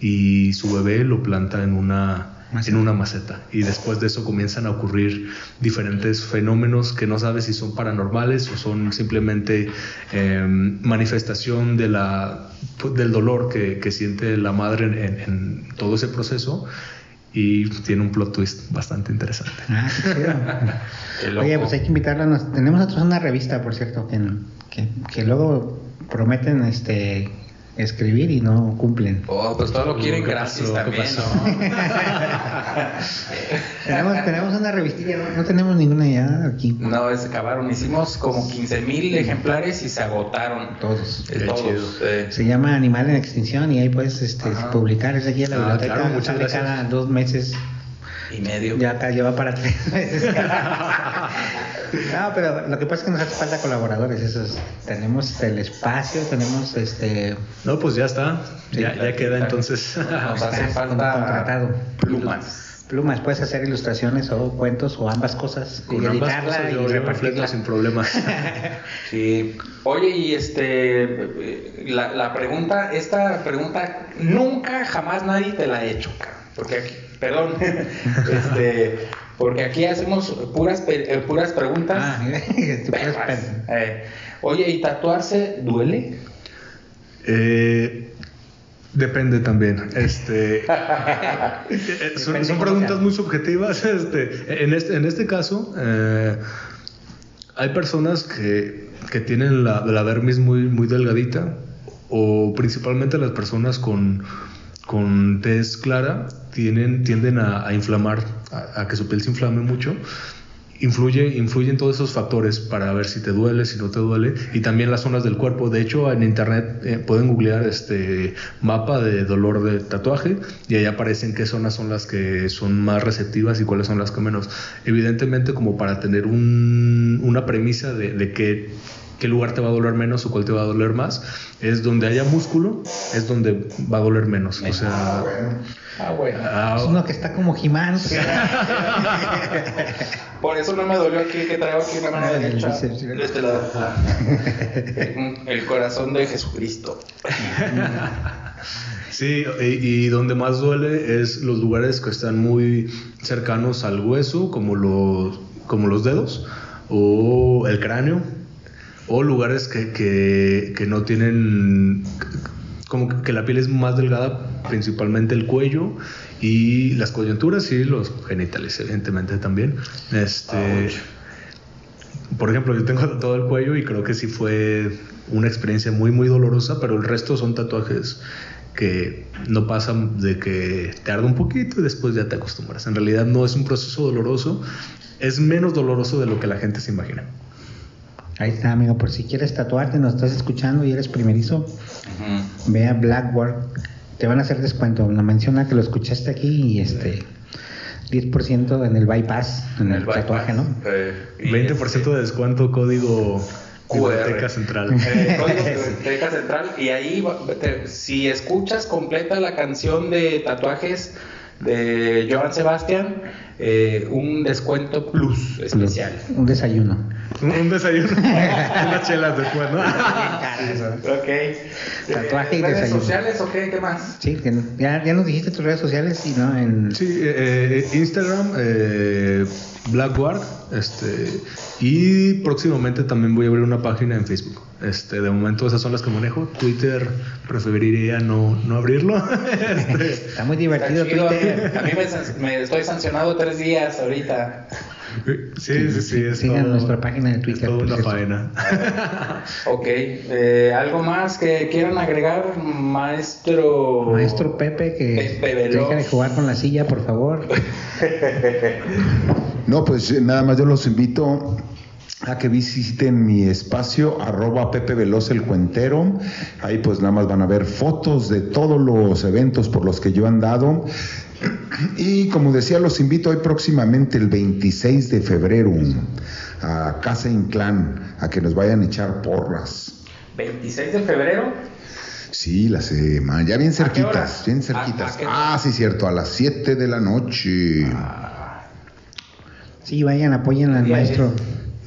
y su bebé lo planta en una en una maceta y después de eso comienzan a ocurrir diferentes fenómenos que no sabes si son paranormales o son simplemente eh, manifestación de la, del dolor que, que siente la madre en, en- todo ese proceso y tiene un plot twist bastante interesante. Ah, qué. [LAUGHS] Oye, pues hay que invitarla. Nos- tenemos nosotros una revista, por cierto, que, que, que luego prometen este escribir y no cumplen. Oh, pues todo lo quieren ¿Qué gratis pasó? ¿Qué también, pasó? [LAUGHS] tenemos, tenemos una revistilla, no, no tenemos ninguna ya aquí. ¿no? No, se acabaron. Hicimos como 15 mil ejemplares y se agotaron. Todos. Eh, todos. chido. eh. Se llama Animal en Extinción y ahí puedes este, publicar. Es aquí en la Ah, biblioteca. claro, muchas gracias. cada dos meses. Y medio. Ya acá lleva para tres meses. [LAUGHS] no, pero lo que pasa es que nos hace falta colaboradores. Esos. Tenemos el espacio, tenemos este. No, pues ya está, ya, ya queda entonces. Nos hace falta contratado. plumas. Plumas, puedes hacer ilustraciones o cuentos o ambas cosas. Con y ambas editarla cosas y yo, yo me repartirla. fleto sin problemas. [LAUGHS] Sí. Oye, y este, la, la pregunta, esta pregunta nunca, jamás nadie te la ha hecho, cabrón. porque aquí, perdón, [LAUGHS] este, porque aquí hacemos puras, eh, puras preguntas. Ah, [LAUGHS] pen- Eh, oye, ¿y tatuarse duele? Eh, depende también. Este, [LAUGHS] eh, son, Depende son cómo preguntas muy subjetivas. [LAUGHS] Este, en, este, en este caso, eh, hay personas que, que tienen la, la dermis muy, muy delgadita, o principalmente las personas con, con tez clara tienen, tienden a, inflamar, a, a que su piel se inflame mucho. Influye, influyen todos esos factores para ver si te duele, si no te duele, y también las zonas del cuerpo. De hecho, en internet eh, pueden googlear este mapa de dolor de tatuaje y ahí aparecen qué zonas son las que son más receptivas y cuáles son las que menos. Evidentemente, como para tener un- una premisa de, de qué, qué lugar te va a doler menos o cuál te va a doler más, es donde haya músculo, es donde va a doler menos. O sea, Ah, bueno. ah, Es uno que está como Jimán. [LAUGHS] Por eso no me dolió aquí, que traigo aquí una mano Ah, el derecha. De este lado. [LAUGHS] El corazón de Jesucristo. Sí, y, y donde más duele es los lugares que están muy cercanos al hueso, como los, como los dedos, o el cráneo, o lugares que, que, que no tienen, como que, la piel es más delgada, principalmente el cuello y las coyunturas y los genitales, evidentemente también. Este, por ejemplo, yo tengo todo el cuello y creo que sí fue una experiencia muy, muy dolorosa, pero el resto son tatuajes que no pasan de que te arde un poquito y después ya te acostumbras. En realidad no es un proceso doloroso, es menos doloroso de lo que la gente se imagina. Ahí está, amigo. Por si quieres tatuarte, nos estás escuchando y eres primerizo, ve a Blackboard. Te van a hacer descuento. Nos menciona que lo escuchaste aquí y este 10% en el bypass, en el, tatuaje, ¿no? Eh, y 20% de descuento, código. Biblioteca Central. [LAUGHS] Eh, código de Biblioteca Central. Y ahí, va- te- si escuchas completa la canción de tatuajes de Joan Sebastián, eh, un descuento plus especial. Un desayuno. Un, un desayuno, unas chelas después, ¿no? Ok. Tatuaje y ¿Redes desayuno. sociales o qué? ¿Qué más? Sí, ya, ya nos dijiste tus redes sociales y no en Sí, eh, eh, Instagram, eh, Blackguard, este, y próximamente también voy a abrir una página en Facebook. Este, de momento esas son las que manejo. Twitter preferiría no, no abrirlo. [LAUGHS] Este, Está muy divertido. Twitter. A mí me, me estoy sancionado tres días ahorita. sí, sí, sí. Es Sigan todo- nuestra página de es Twitter, toda por una faena. [LAUGHS] Ok. eh, ¿Algo más que quieran agregar, maestro? Maestro Pepe, que deja de jugar con la silla, por favor. [LAUGHS] No, pues eh, nada más yo los invito a que visiten mi espacio, arroba Pepe Veloz el Cuentero. Ahí pues nada más van a ver fotos de todos los eventos por los que yo he andado. Y como decía, los invito hoy próximamente el 26 de febrero a Casa Inclán, a que nos vayan a echar porras. 26 de febrero. Sí, la semana, ya bien ¿A qué hora? cerquitas, bien ¿A- cerquitas. a qué hora? Ah, sí, cierto, a las 7 de la noche. Sí, vayan, apoyen al maestro.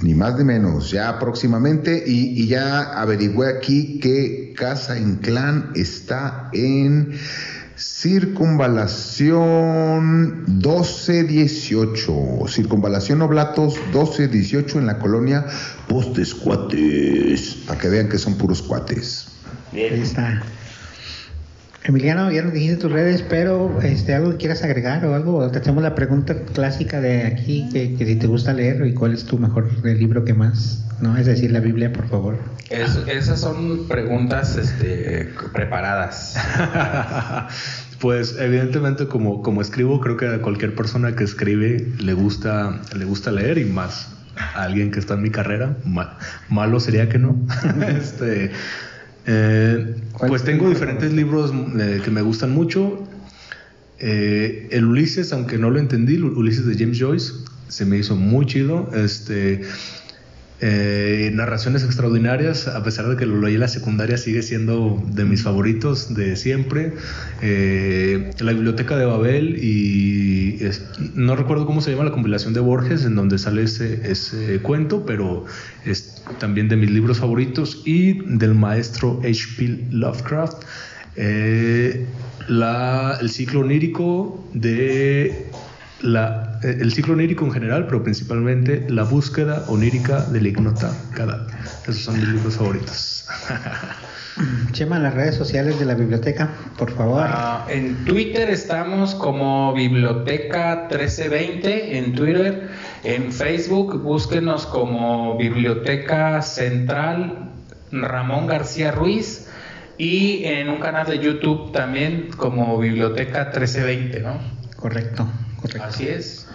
Ni más ni menos, ya próximamente. Y, y ya averigüé aquí que Casa Inclán está en Circunvalación 1218. Circunvalación Oblatos 1218 en la colonia Postes Cuates. Para que vean que son puros cuates. Ahí está. Emiliano, ya nos dijiste tus redes, pero este, algo que quieras agregar o algo, te hacemos la pregunta clásica de aquí, que, que si te gusta leer y cuál es tu mejor libro que más, ¿no? Es decir, la Biblia, por favor. Es- esas son preguntas este, preparadas. [LAUGHS] Pues evidentemente como, como escribo, creo que a cualquier persona que escribe le gusta, le gusta leer y más a alguien que está en mi carrera. Ma- malo sería que no. [LAUGHS] este, eh, ¿Cuál pues tengo diferentes libros eh, que me gustan mucho. Eh, el Ulises, aunque no lo entendí, el Ulises de James Joyce, se me hizo muy chido. Este, Eh, narraciones extraordinarias, a pesar de que lo leí en la secundaria, sigue siendo de mis favoritos de siempre. Eh, la Biblioteca de Babel y no recuerdo cómo se llama la compilación de Borges, en donde sale ese, cuento, pero es también de mis libros favoritos y del maestro H.P. Lovecraft. Eh, el ciclo onírico de la, el ciclo onírico en general, pero principalmente la búsqueda onírica del ignota Gadad. Esos son mis libros favoritos. [LAUGHS] Chema, las redes sociales de la biblioteca, por favor. Ah, en Twitter estamos como Biblioteca 1320 en Twitter. En Facebook búsquenos como Biblioteca Central Ramón García Ruiz. Y en un canal de YouTube también como Biblioteca 1320, ¿no? Correcto, correcto. Así es.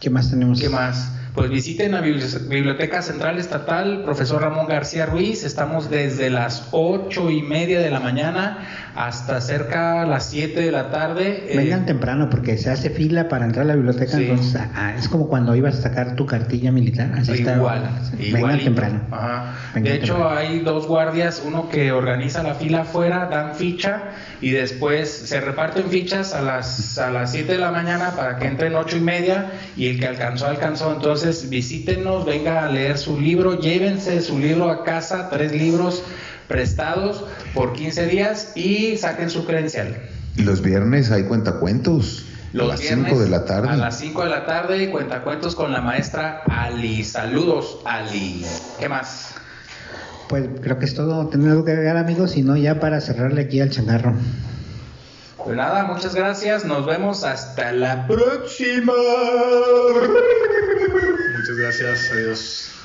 ¿Qué más tenemos? ¿Qué más? Pues visiten la Bibli- Biblioteca Central Estatal, profesor Ramón García Ruiz. Estamos desde las ocho y media de la mañana hasta cerca las 7 de la tarde. Eh, Vengan temprano porque se hace fila para entrar a la biblioteca, Sí. entonces ah, es como cuando ibas a sacar tu cartilla militar, así está. igual, Vengan temprano. Ajá. Vengan de hecho, temprano. hay dos guardias, uno que organiza la fila afuera, dan ficha y después se reparten fichas a las a las 7 de la mañana para que entren ocho y media y el que alcanzó alcanzó. Entonces visítenos, venga a leer su libro, llévense su libro a casa, tres libros prestados por 15 días y saquen su credencial. Y los viernes hay cuentacuentos. Los a las viernes 5 de la tarde. A las 5 de la tarde, cuentacuentos con la maestra Ali. Saludos, Ali. ¿Qué más? Pues creo que es todo. ¿Tienen algo que agregar, amigos? Si no, ya para cerrarle aquí al changarro. Pues nada, muchas gracias. Nos vemos hasta la próxima. Muchas gracias, adiós.